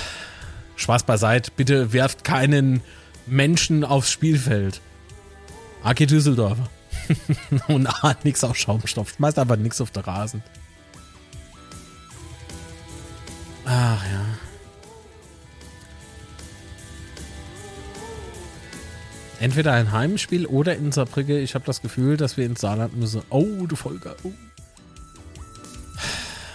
Speaker 2: Spaß beiseite. Bitte werft keinen Menschen aufs Spielfeld. AK Düsseldorf. Und A, nix auf Schaumstoff. Meist aber nix auf der Rasen. Ach ja. Entweder ein Heimspiel oder in Saarbrücke. Ich habe das Gefühl, dass wir ins Saarland müssen. Oh, du Folger. Oh.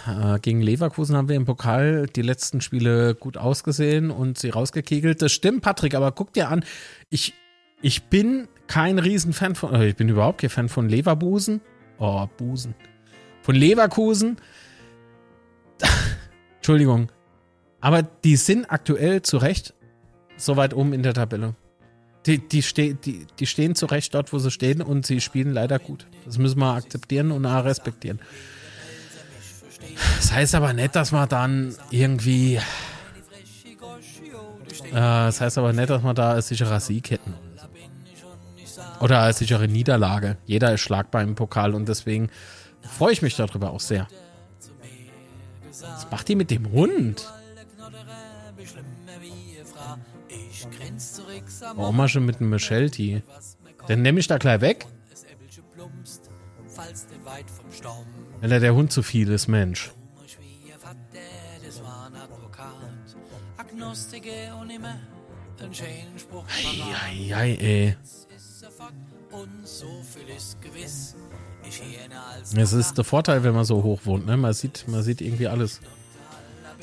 Speaker 2: Äh, gegen Leverkusen haben wir im Pokal die letzten Spiele gut ausgesehen und sie rausgekegelt. Das stimmt, Patrick, aber guck dir an, ich, ich bin kein Riesenfan von, äh, ich bin überhaupt kein Fan von Leverbusen. Oh, Busen. Von Leverkusen. Entschuldigung. Aber die sind aktuell zu Recht so weit oben in der Tabelle. Die, die, ste die, die stehen zu Recht dort, wo sie stehen und sie spielen leider gut. Das müssen wir akzeptieren und respektieren. Das heißt aber nicht, dass man dann irgendwie. Äh, das heißt aber nicht, dass man da einen sicherer Sieg hätten. Oder eine sichere Niederlage. Jeder ist schlagbar im Pokal und deswegen freue ich mich darüber auch sehr. Was macht die mit dem Hund? Warum mal schon mit einem Michelti? Den nehme ich da gleich weg. Wenn er der Hund zu viel ist, Mensch. Eieiei, ey. Es ist der Vorteil, wenn man so hoch wohnt, ne? Man sieht, man sieht irgendwie alles.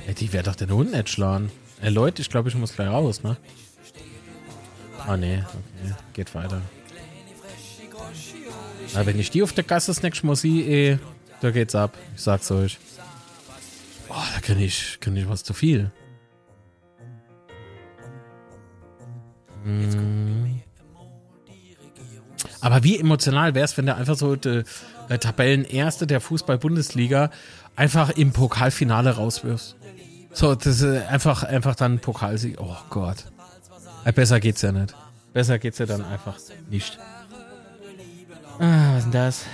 Speaker 2: Ey, die wäre doch den Hund nicht schlagen. Ey, Leute, ich glaube, ich muss gleich raus, ne? Ah, ne, okay. Geht weiter. Aber wenn ich die auf der Gasse nächste Mal sehe, eh, da geht's ab. Ich sag's euch. Oh, da kann ich, kann ich was zu viel. Aber wie emotional wäre es, wenn der einfach so der Tabellenerste der Fußball-Bundesliga einfach im Pokalfinale rauswirfst? So, das ist einfach, einfach dann Pokalsieg. Oh Gott. Besser geht's ja nicht. Besser geht's ja dann einfach nicht. Ah, was ist denn das?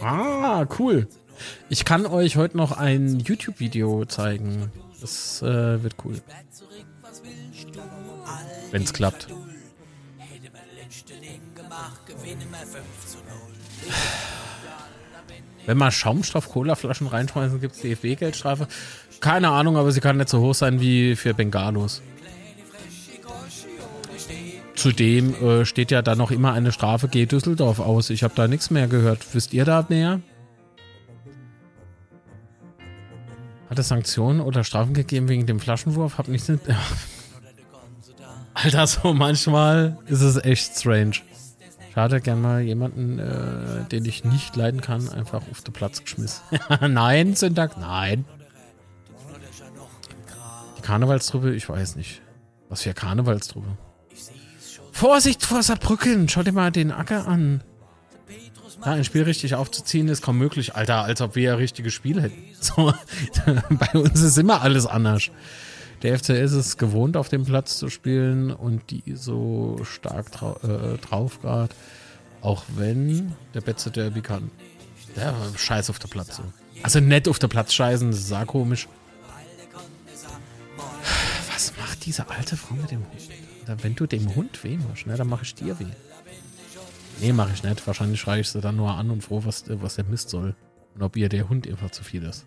Speaker 2: Ah, cool. Ich kann euch heute noch ein YouTube-Video zeigen. Das äh, wird cool. Wenn es klappt. Wenn man Schaumstoff-Cola-Flaschen reinschmeißen, gibt es DFB-Geldstrafe. Keine Ahnung, aber sie kann nicht so hoch sein wie für Bengalos. Zudem äh, steht ja da noch immer eine Strafe G Düsseldorf aus. Ich habe da nichts mehr gehört. Wisst ihr da mehr? Hat es Sanktionen oder Strafen gegeben wegen dem Flaschenwurf? Hab nicht. Alter, so manchmal ist es echt strange. Schade, gern mal jemanden, äh, den ich nicht leiden kann, einfach auf den Platz geschmissen. nein, Syntax, nein. Die Karnevalstruppe, ich weiß nicht. Was für Karnevalstruppe? Vorsicht vor Saarbrücken! Schau dir mal den Acker an. Ja, ein Spiel richtig aufzuziehen ist kaum möglich, Alter, als ob wir ja richtige Spiele hätten. So, bei uns ist immer alles anders. Der FCS ist es gewohnt, auf dem Platz zu spielen und die so stark drau äh, drauf gerade. Auch wenn der Betze Derby kann. Der scheiß auf der Platz. So. Also nett auf der Platz scheißen, das ist auch komisch. Was macht diese alte Frau mit dem Hund? Wenn du dem Hund weh machst, ne, dann mache ich dir weh. Nee, mache ich nicht. Wahrscheinlich schreie ich sie dann nur an und froh, was, was der Mist soll. Und ob ihr der Hund einfach zu viel ist.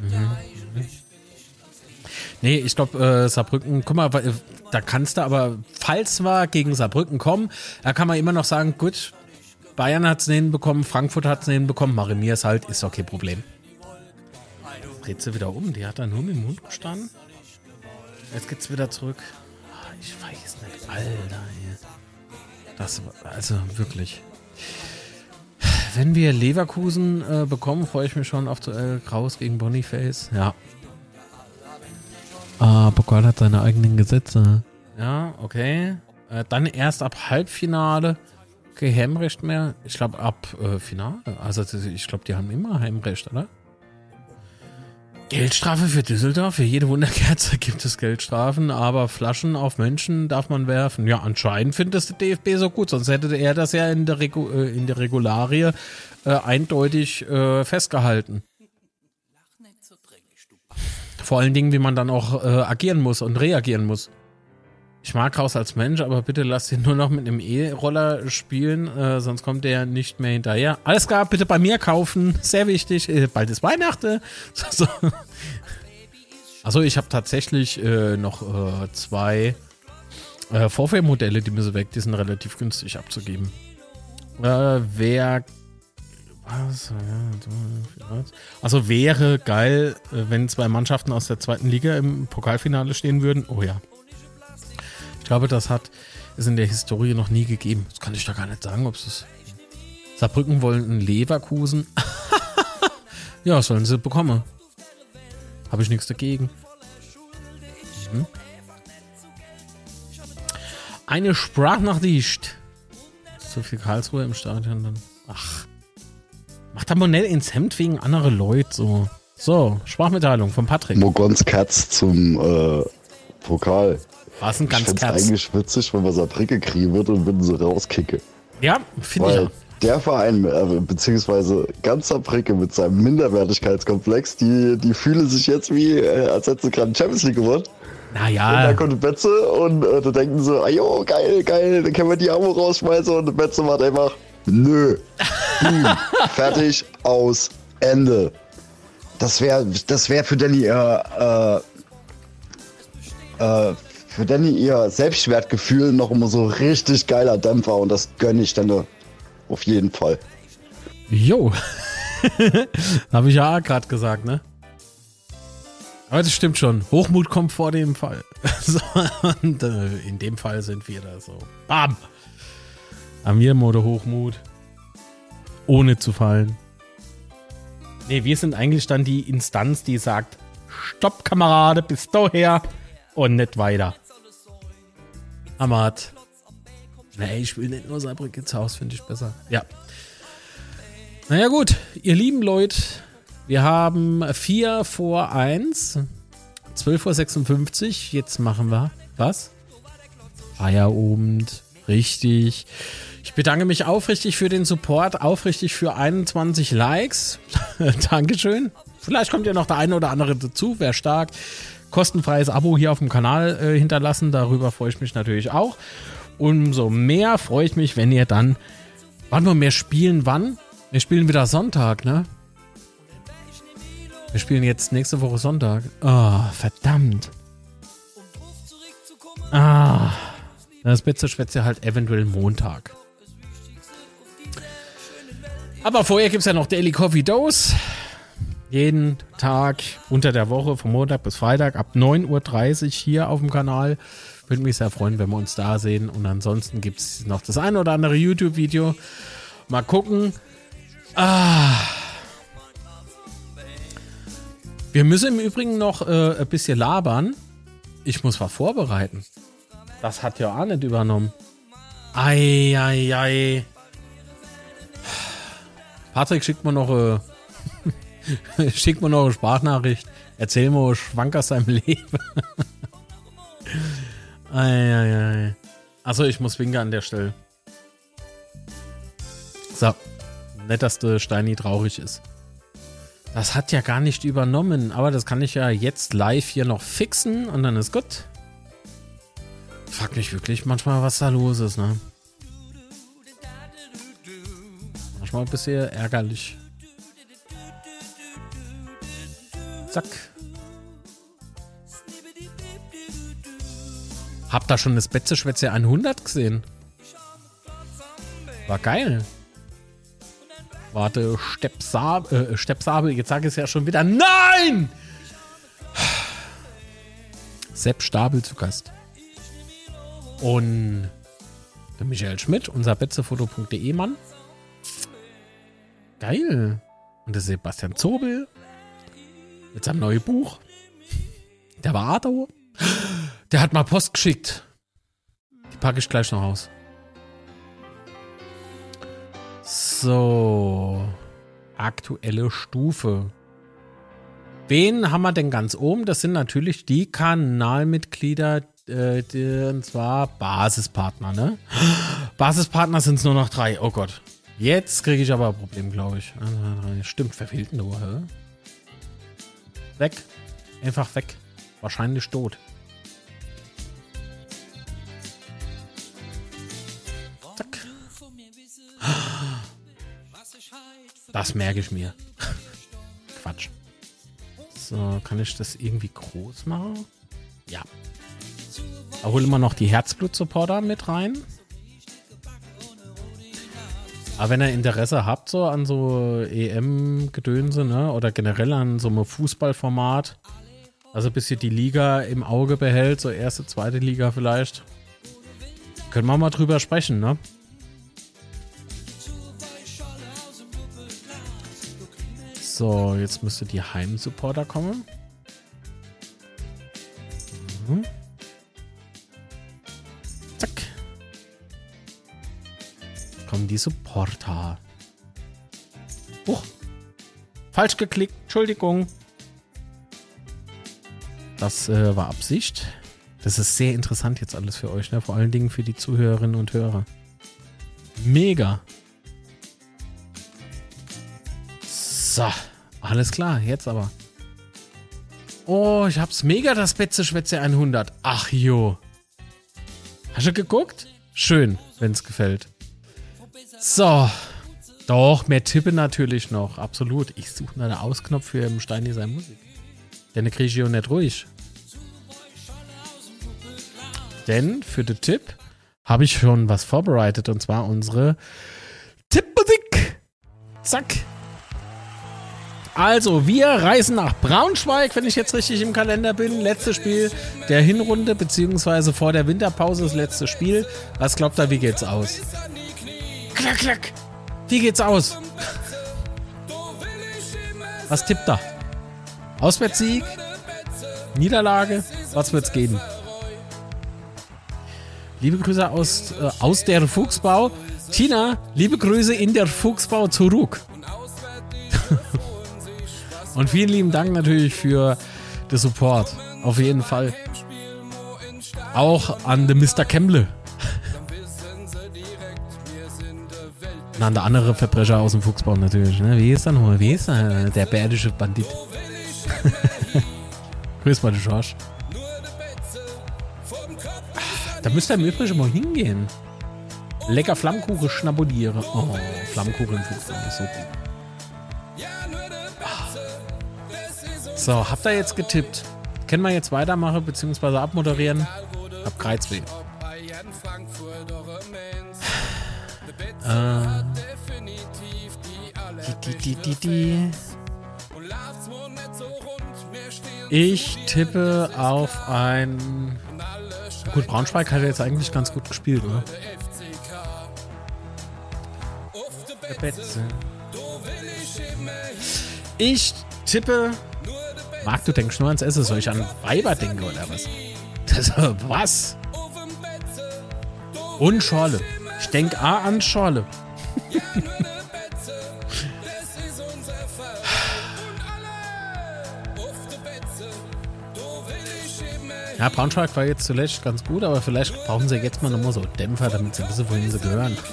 Speaker 2: Mhm. Nee, ich glaube, äh, Saarbrücken, guck mal, da kannst du aber, falls wir gegen Saarbrücken kommen, da kann man immer noch sagen, gut, Bayern hat es hinbekommen, Frankfurt hat es hinbekommen, Marimier ist halt, ist okay, Problem. Dreht sie wieder um, die hat da nur mit dem Mund gestanden. Jetzt geht's wieder zurück. Ah, ich weiß nicht, Alter. Das, also wirklich. Wenn wir Leverkusen äh, bekommen, freue ich mich schon auf Duell Kraus gegen Boniface. Ja. Ah, Pokal hat seine eigenen Gesetze. Ja, okay. Äh, dann erst ab Halbfinale kein Heimrecht mehr. Ich glaube ab äh, Finale. Also ich glaube, die haben immer Heimrecht, oder? Geldstrafe für Düsseldorf. Für jede Wunderkerze gibt es Geldstrafen, aber Flaschen auf Menschen darf man werfen. Ja, anscheinend findet es der DFB so gut, sonst hätte er das ja in der, Regu äh, in der Regularie äh, eindeutig äh, festgehalten. Vor allen Dingen, wie man dann auch äh, agieren muss und reagieren muss. Ich mag Raus als Mensch, aber bitte lass ihn nur noch mit einem E-Roller spielen, äh, sonst kommt der nicht mehr hinterher. Alles klar, bitte bei mir kaufen. Sehr wichtig. Äh, bald ist Weihnachten. So, so. Also ich habe tatsächlich äh, noch äh, zwei äh, Vorfellmodelle, die müssen weg, die sind relativ günstig abzugeben. Äh, wer? Also wäre geil, äh, wenn zwei Mannschaften aus der zweiten Liga im Pokalfinale stehen würden. Oh ja. Ich glaube, das hat es in der Historie noch nie gegeben. Das kann ich da gar nicht sagen, ob es ist. Saarbrücken wollen einen Leverkusen. ja, sollen sie bekommen. Habe ich nichts dagegen. Mhm. Eine Sprachnachricht. So viel Karlsruhe im Stadion dann. Ach. Macht er Monell ins Hemd wegen anderer Leute so. So, Sprachmitteilung von Patrick.
Speaker 4: Mogons Katz zum äh, Pokal.
Speaker 2: Was ein ganz
Speaker 4: ich Katz. eigentlich witzig, wenn man Saarbrücke kriegen wird und wenn sie rauskicke.
Speaker 2: Ja, finde ich auch.
Speaker 4: Der Verein, äh, beziehungsweise ganz Saarbrücke mit seinem Minderwertigkeitskomplex, die, die fühlen sich jetzt wie, äh, als hätten sie gerade Champions League gewonnen.
Speaker 2: Naja.
Speaker 4: Und da kommt Betze und äh, da denken sie, ah jo, geil, geil, dann können wir die Amo rausschmeißen und Betze macht einfach, nö. Boom, fertig, aus, Ende. Das wäre das wär für Danny äh, äh, für Danny ihr Selbstwertgefühl noch immer so richtig geiler Dämpfer und das gönne ich dann auf jeden Fall.
Speaker 2: Jo. Habe ich ja gerade gesagt, ne? Aber das stimmt schon. Hochmut kommt vor dem Fall. so, und äh, in dem Fall sind wir da so. Bam! Amir-Mode Hochmut. Ohne zu fallen. Ne, wir sind eigentlich dann die Instanz, die sagt: Stopp, Kamerade, bis daher und nicht weiter. Amat. Nee, ich will nicht nur Saarbrück ins Haus, finde ich besser. Ja. Naja, gut, ihr lieben Leute, wir haben 4 vor 1. 12.56 Uhr. Jetzt machen wir was? Feierabend. Richtig. Ich bedanke mich aufrichtig für den Support, aufrichtig für 21 Likes. Dankeschön. Vielleicht kommt ja noch der eine oder andere dazu, wäre stark. Kostenfreies Abo hier auf dem Kanal äh, hinterlassen, darüber freue ich mich natürlich auch. Umso mehr freue ich mich, wenn ihr dann. Wann wir mehr spielen? Wann? Wir spielen wieder Sonntag, ne? Wir spielen jetzt nächste Woche Sonntag. Oh, verdammt. Ah. Das Betze schwätzt ja halt eventuell Montag. Aber vorher gibt es ja noch Daily Coffee Dose. Jeden Tag unter der Woche, von Montag bis Freitag, ab 9.30 Uhr hier auf dem Kanal. Würde mich sehr freuen, wenn wir uns da sehen. Und ansonsten gibt es noch das ein oder andere YouTube-Video. Mal gucken. Ah. Wir müssen im Übrigen noch äh, ein bisschen labern. Ich muss was vorbereiten. Das hat ja auch nicht übernommen. Ei, ei, ei. Patrick schickt mir noch, äh, schickt mir noch eine Sprachnachricht. Erzähl mir Schwank aus seinem Leben. ei, ei, ei. Achso, ich muss winken an der Stelle. So. Nett, dass der Steini traurig ist. Das hat ja gar nicht übernommen, aber das kann ich ja jetzt live hier noch fixen und dann ist gut. Frag mich wirklich manchmal, was da los ist, ne? Manchmal ein bisschen ärgerlich. Zack. Hab da schon das Betzeschwätze 100 gesehen. War geil. Warte, äh, Steppsabel, jetzt sage ich es ja schon wieder. Nein! Sepp Stabel zu Gast. Und der Michael Schmidt, unser betzefoto.de Mann. Geil. Und der Sebastian Zobel mit seinem neuen Buch. Der war Arthur. Der hat mal Post geschickt. Die packe ich gleich noch aus. So. Aktuelle Stufe. Wen haben wir denn ganz oben? Das sind natürlich die Kanalmitglieder, äh, die, und zwar Basispartner, ne? Basispartner sind es nur noch drei. Oh Gott. Jetzt kriege ich aber ein Problem, glaube ich. Stimmt, verfehlt nur. Hä? Weg. Einfach weg. Wahrscheinlich tot. Das merke ich mir. Quatsch. So, kann ich das irgendwie groß machen? Ja. Da holen wir noch die Herzblut-Supporter mit rein. Aber wenn ihr Interesse habt, so an so EM-Gedönse, ne, oder generell an so einem Fußballformat, also bis ihr die Liga im Auge behält, so erste, zweite Liga vielleicht, können wir mal drüber sprechen, ne? So, jetzt müsste die Heimsupporter kommen. Mhm. Kommen die Supporter. Huch. Falsch geklickt. Entschuldigung. Das äh, war Absicht. Das ist sehr interessant jetzt alles für euch, ne? Vor allen Dingen für die Zuhörerinnen und Hörer. Mega. So, alles klar, jetzt aber. Oh, ich hab's mega, das Betze Schwätze 100. Ach jo. Hast du geguckt? Schön, wenn's gefällt. So. Doch, mehr Tippe natürlich noch. Absolut. Ich suche einen Ausknopf für Steini seine Musik. Denn kriege ich hier nicht ruhig. Denn für den Tipp habe ich schon was vorbereitet und zwar unsere Tippmusik. Zack. Also, wir reisen nach Braunschweig, wenn ich jetzt richtig im Kalender bin. Letztes Spiel der Hinrunde, beziehungsweise vor der Winterpause das letzte Spiel. Was glaubt ihr, wie geht's aus? Klack, klack. Wie geht's aus? Was tippt er? Auswärtssieg? Niederlage? Was wird's geben? Liebe Grüße aus, äh, aus der Fuchsbau. Tina, liebe Grüße in der Fuchsbau zurück. Und vielen lieben Dank natürlich für den Support. Auf jeden Fall. Auch an den Mr. Kemble. Na, der andere Verbrecher aus dem Fuchsbau natürlich. Ne? Wie ist er nochmal? Wie ist er? Der bärdische Bandit. Grüß mal, George. Da müsst ihr im Übrigen mal hingehen. Lecker Flammkuchen schnabuliere. Oh, Flammkuchen im Fuchsbau ist so gut. So, habt ihr jetzt getippt? Können wir jetzt weitermachen bzw. abmoderieren? Hab Kreuzweh. Äh, die, die, die, die. Ich tippe auf ein. Gut, Braunschweig hat jetzt eigentlich ganz gut gespielt, oder? Ich tippe Marc, du denkst nur ans Essen. Soll ich an Weiber denken oder was? Das, was? Und Schorle. Ich denke A an Schorle. Ja, Braunschweig war jetzt zuletzt ganz gut, aber vielleicht brauchen sie jetzt mal nochmal so Dämpfer, damit sie wissen, wohin sie gehören.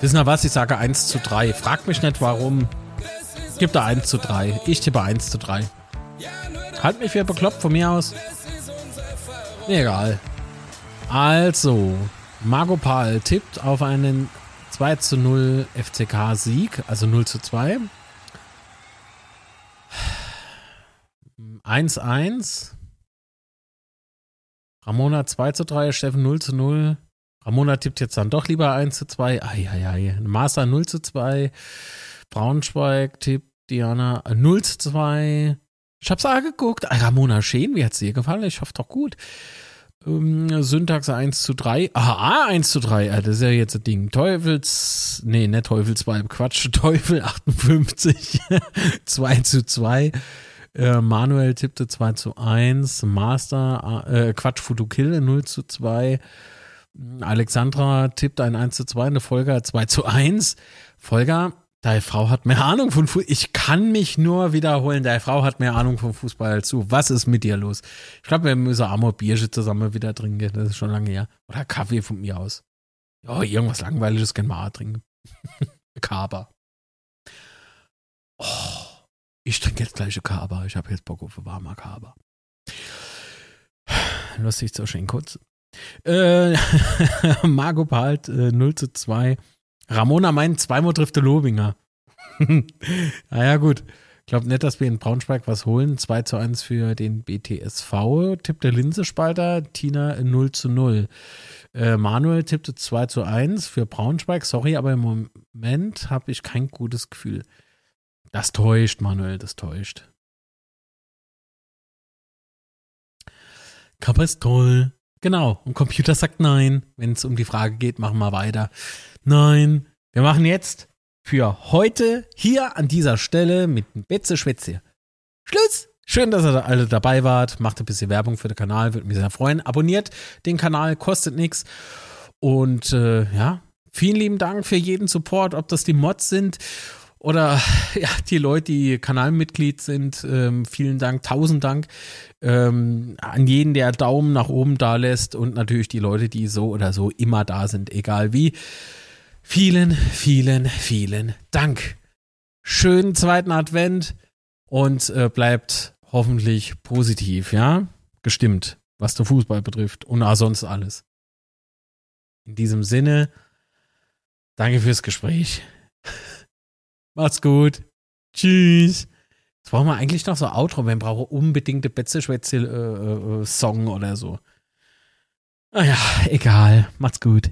Speaker 2: Wissen ihr was? Ich sage 1 zu 3. Fragt mich nicht warum. Gibt da 1 zu 3. Ich tippe 1 zu 3. Halt mich für bekloppt von mir aus. Egal. Also, Margot Pahl tippt auf einen 2 zu 0 FCK Sieg, also 0 zu 2. 1-1. Ramona 2 zu 3, Steffen 0 zu 0. Ramona tippt jetzt dann doch lieber 1 zu 2. Eieiei. Master 0 zu 2. Braunschweig tippt Diana 0 zu 2. Ich hab's angeguckt. Ramona Scheen, wie hat's dir gefallen? Ich hoffe doch gut. Ähm, Syntax 1 zu 3. Aha, 1 zu 3. Ja, das ist ja jetzt ein Ding. Teufels, nee, nicht Teufelsweib, Quatsch. Teufel 58. 2 zu 2. Äh, Manuel tippte 2 zu 1. Master, äh, Quatsch, Futukill 0 zu 2. Alexandra tippt ein 1 zu 2, eine Folger 2 zu 1. Folger, deine Frau hat mehr Ahnung von Fußball. Ich kann mich nur wiederholen, deine Frau hat mehr Ahnung von Fußball als du. Was ist mit dir los? Ich glaube, wir müssen Amor Bierchen zusammen wieder trinken. Das ist schon lange her. Oder Kaffee von mir aus. Ja, irgendwas Langweiliges können wir auch trinken. Kaba. Oh, ich trinke jetzt gleich Kaba. Ich habe jetzt Bock auf warmer Kaba. Lustig so schön kurz. Äh, Margot behalt äh, 0 zu 2. Ramona meint, zweimal trifft der Lobinger. naja, gut. Ich glaube nicht, dass wir in Braunschweig was holen. 2 zu 1 für den BTSV. Tippt der Linsespalter, Tina 0 zu 0. Äh, Manuel tippte 2 zu 1 für Braunschweig. Sorry, aber im Moment habe ich kein gutes Gefühl. Das täuscht, Manuel, das täuscht. Kappa ist toll. Genau. Und Computer sagt nein. Wenn es um die Frage geht, machen wir weiter. Nein. Wir machen jetzt für heute hier an dieser Stelle mit Betze Schwätze. Schluss! Schön, dass ihr alle dabei wart. Macht ein bisschen Werbung für den Kanal, würde mich sehr freuen. Abonniert den Kanal, kostet nichts. Und äh, ja, vielen lieben Dank für jeden Support, ob das die Mods sind oder ja, die Leute, die Kanalmitglied sind. Ähm, vielen Dank, tausend Dank ähm, an jeden, der Daumen nach oben da lässt und natürlich die Leute, die so oder so immer da sind, egal wie. Vielen, vielen, vielen Dank. Schönen zweiten Advent und äh, bleibt hoffentlich positiv, ja? Gestimmt, was der Fußball betrifft und auch sonst alles. In diesem Sinne, danke fürs Gespräch. Macht's gut. Tschüss. Jetzt brauchen wir eigentlich noch so Outro. Wir brauchen unbedingt eine Betze-Schwätze-Song äh, äh, oder so. Naja, egal. Macht's gut.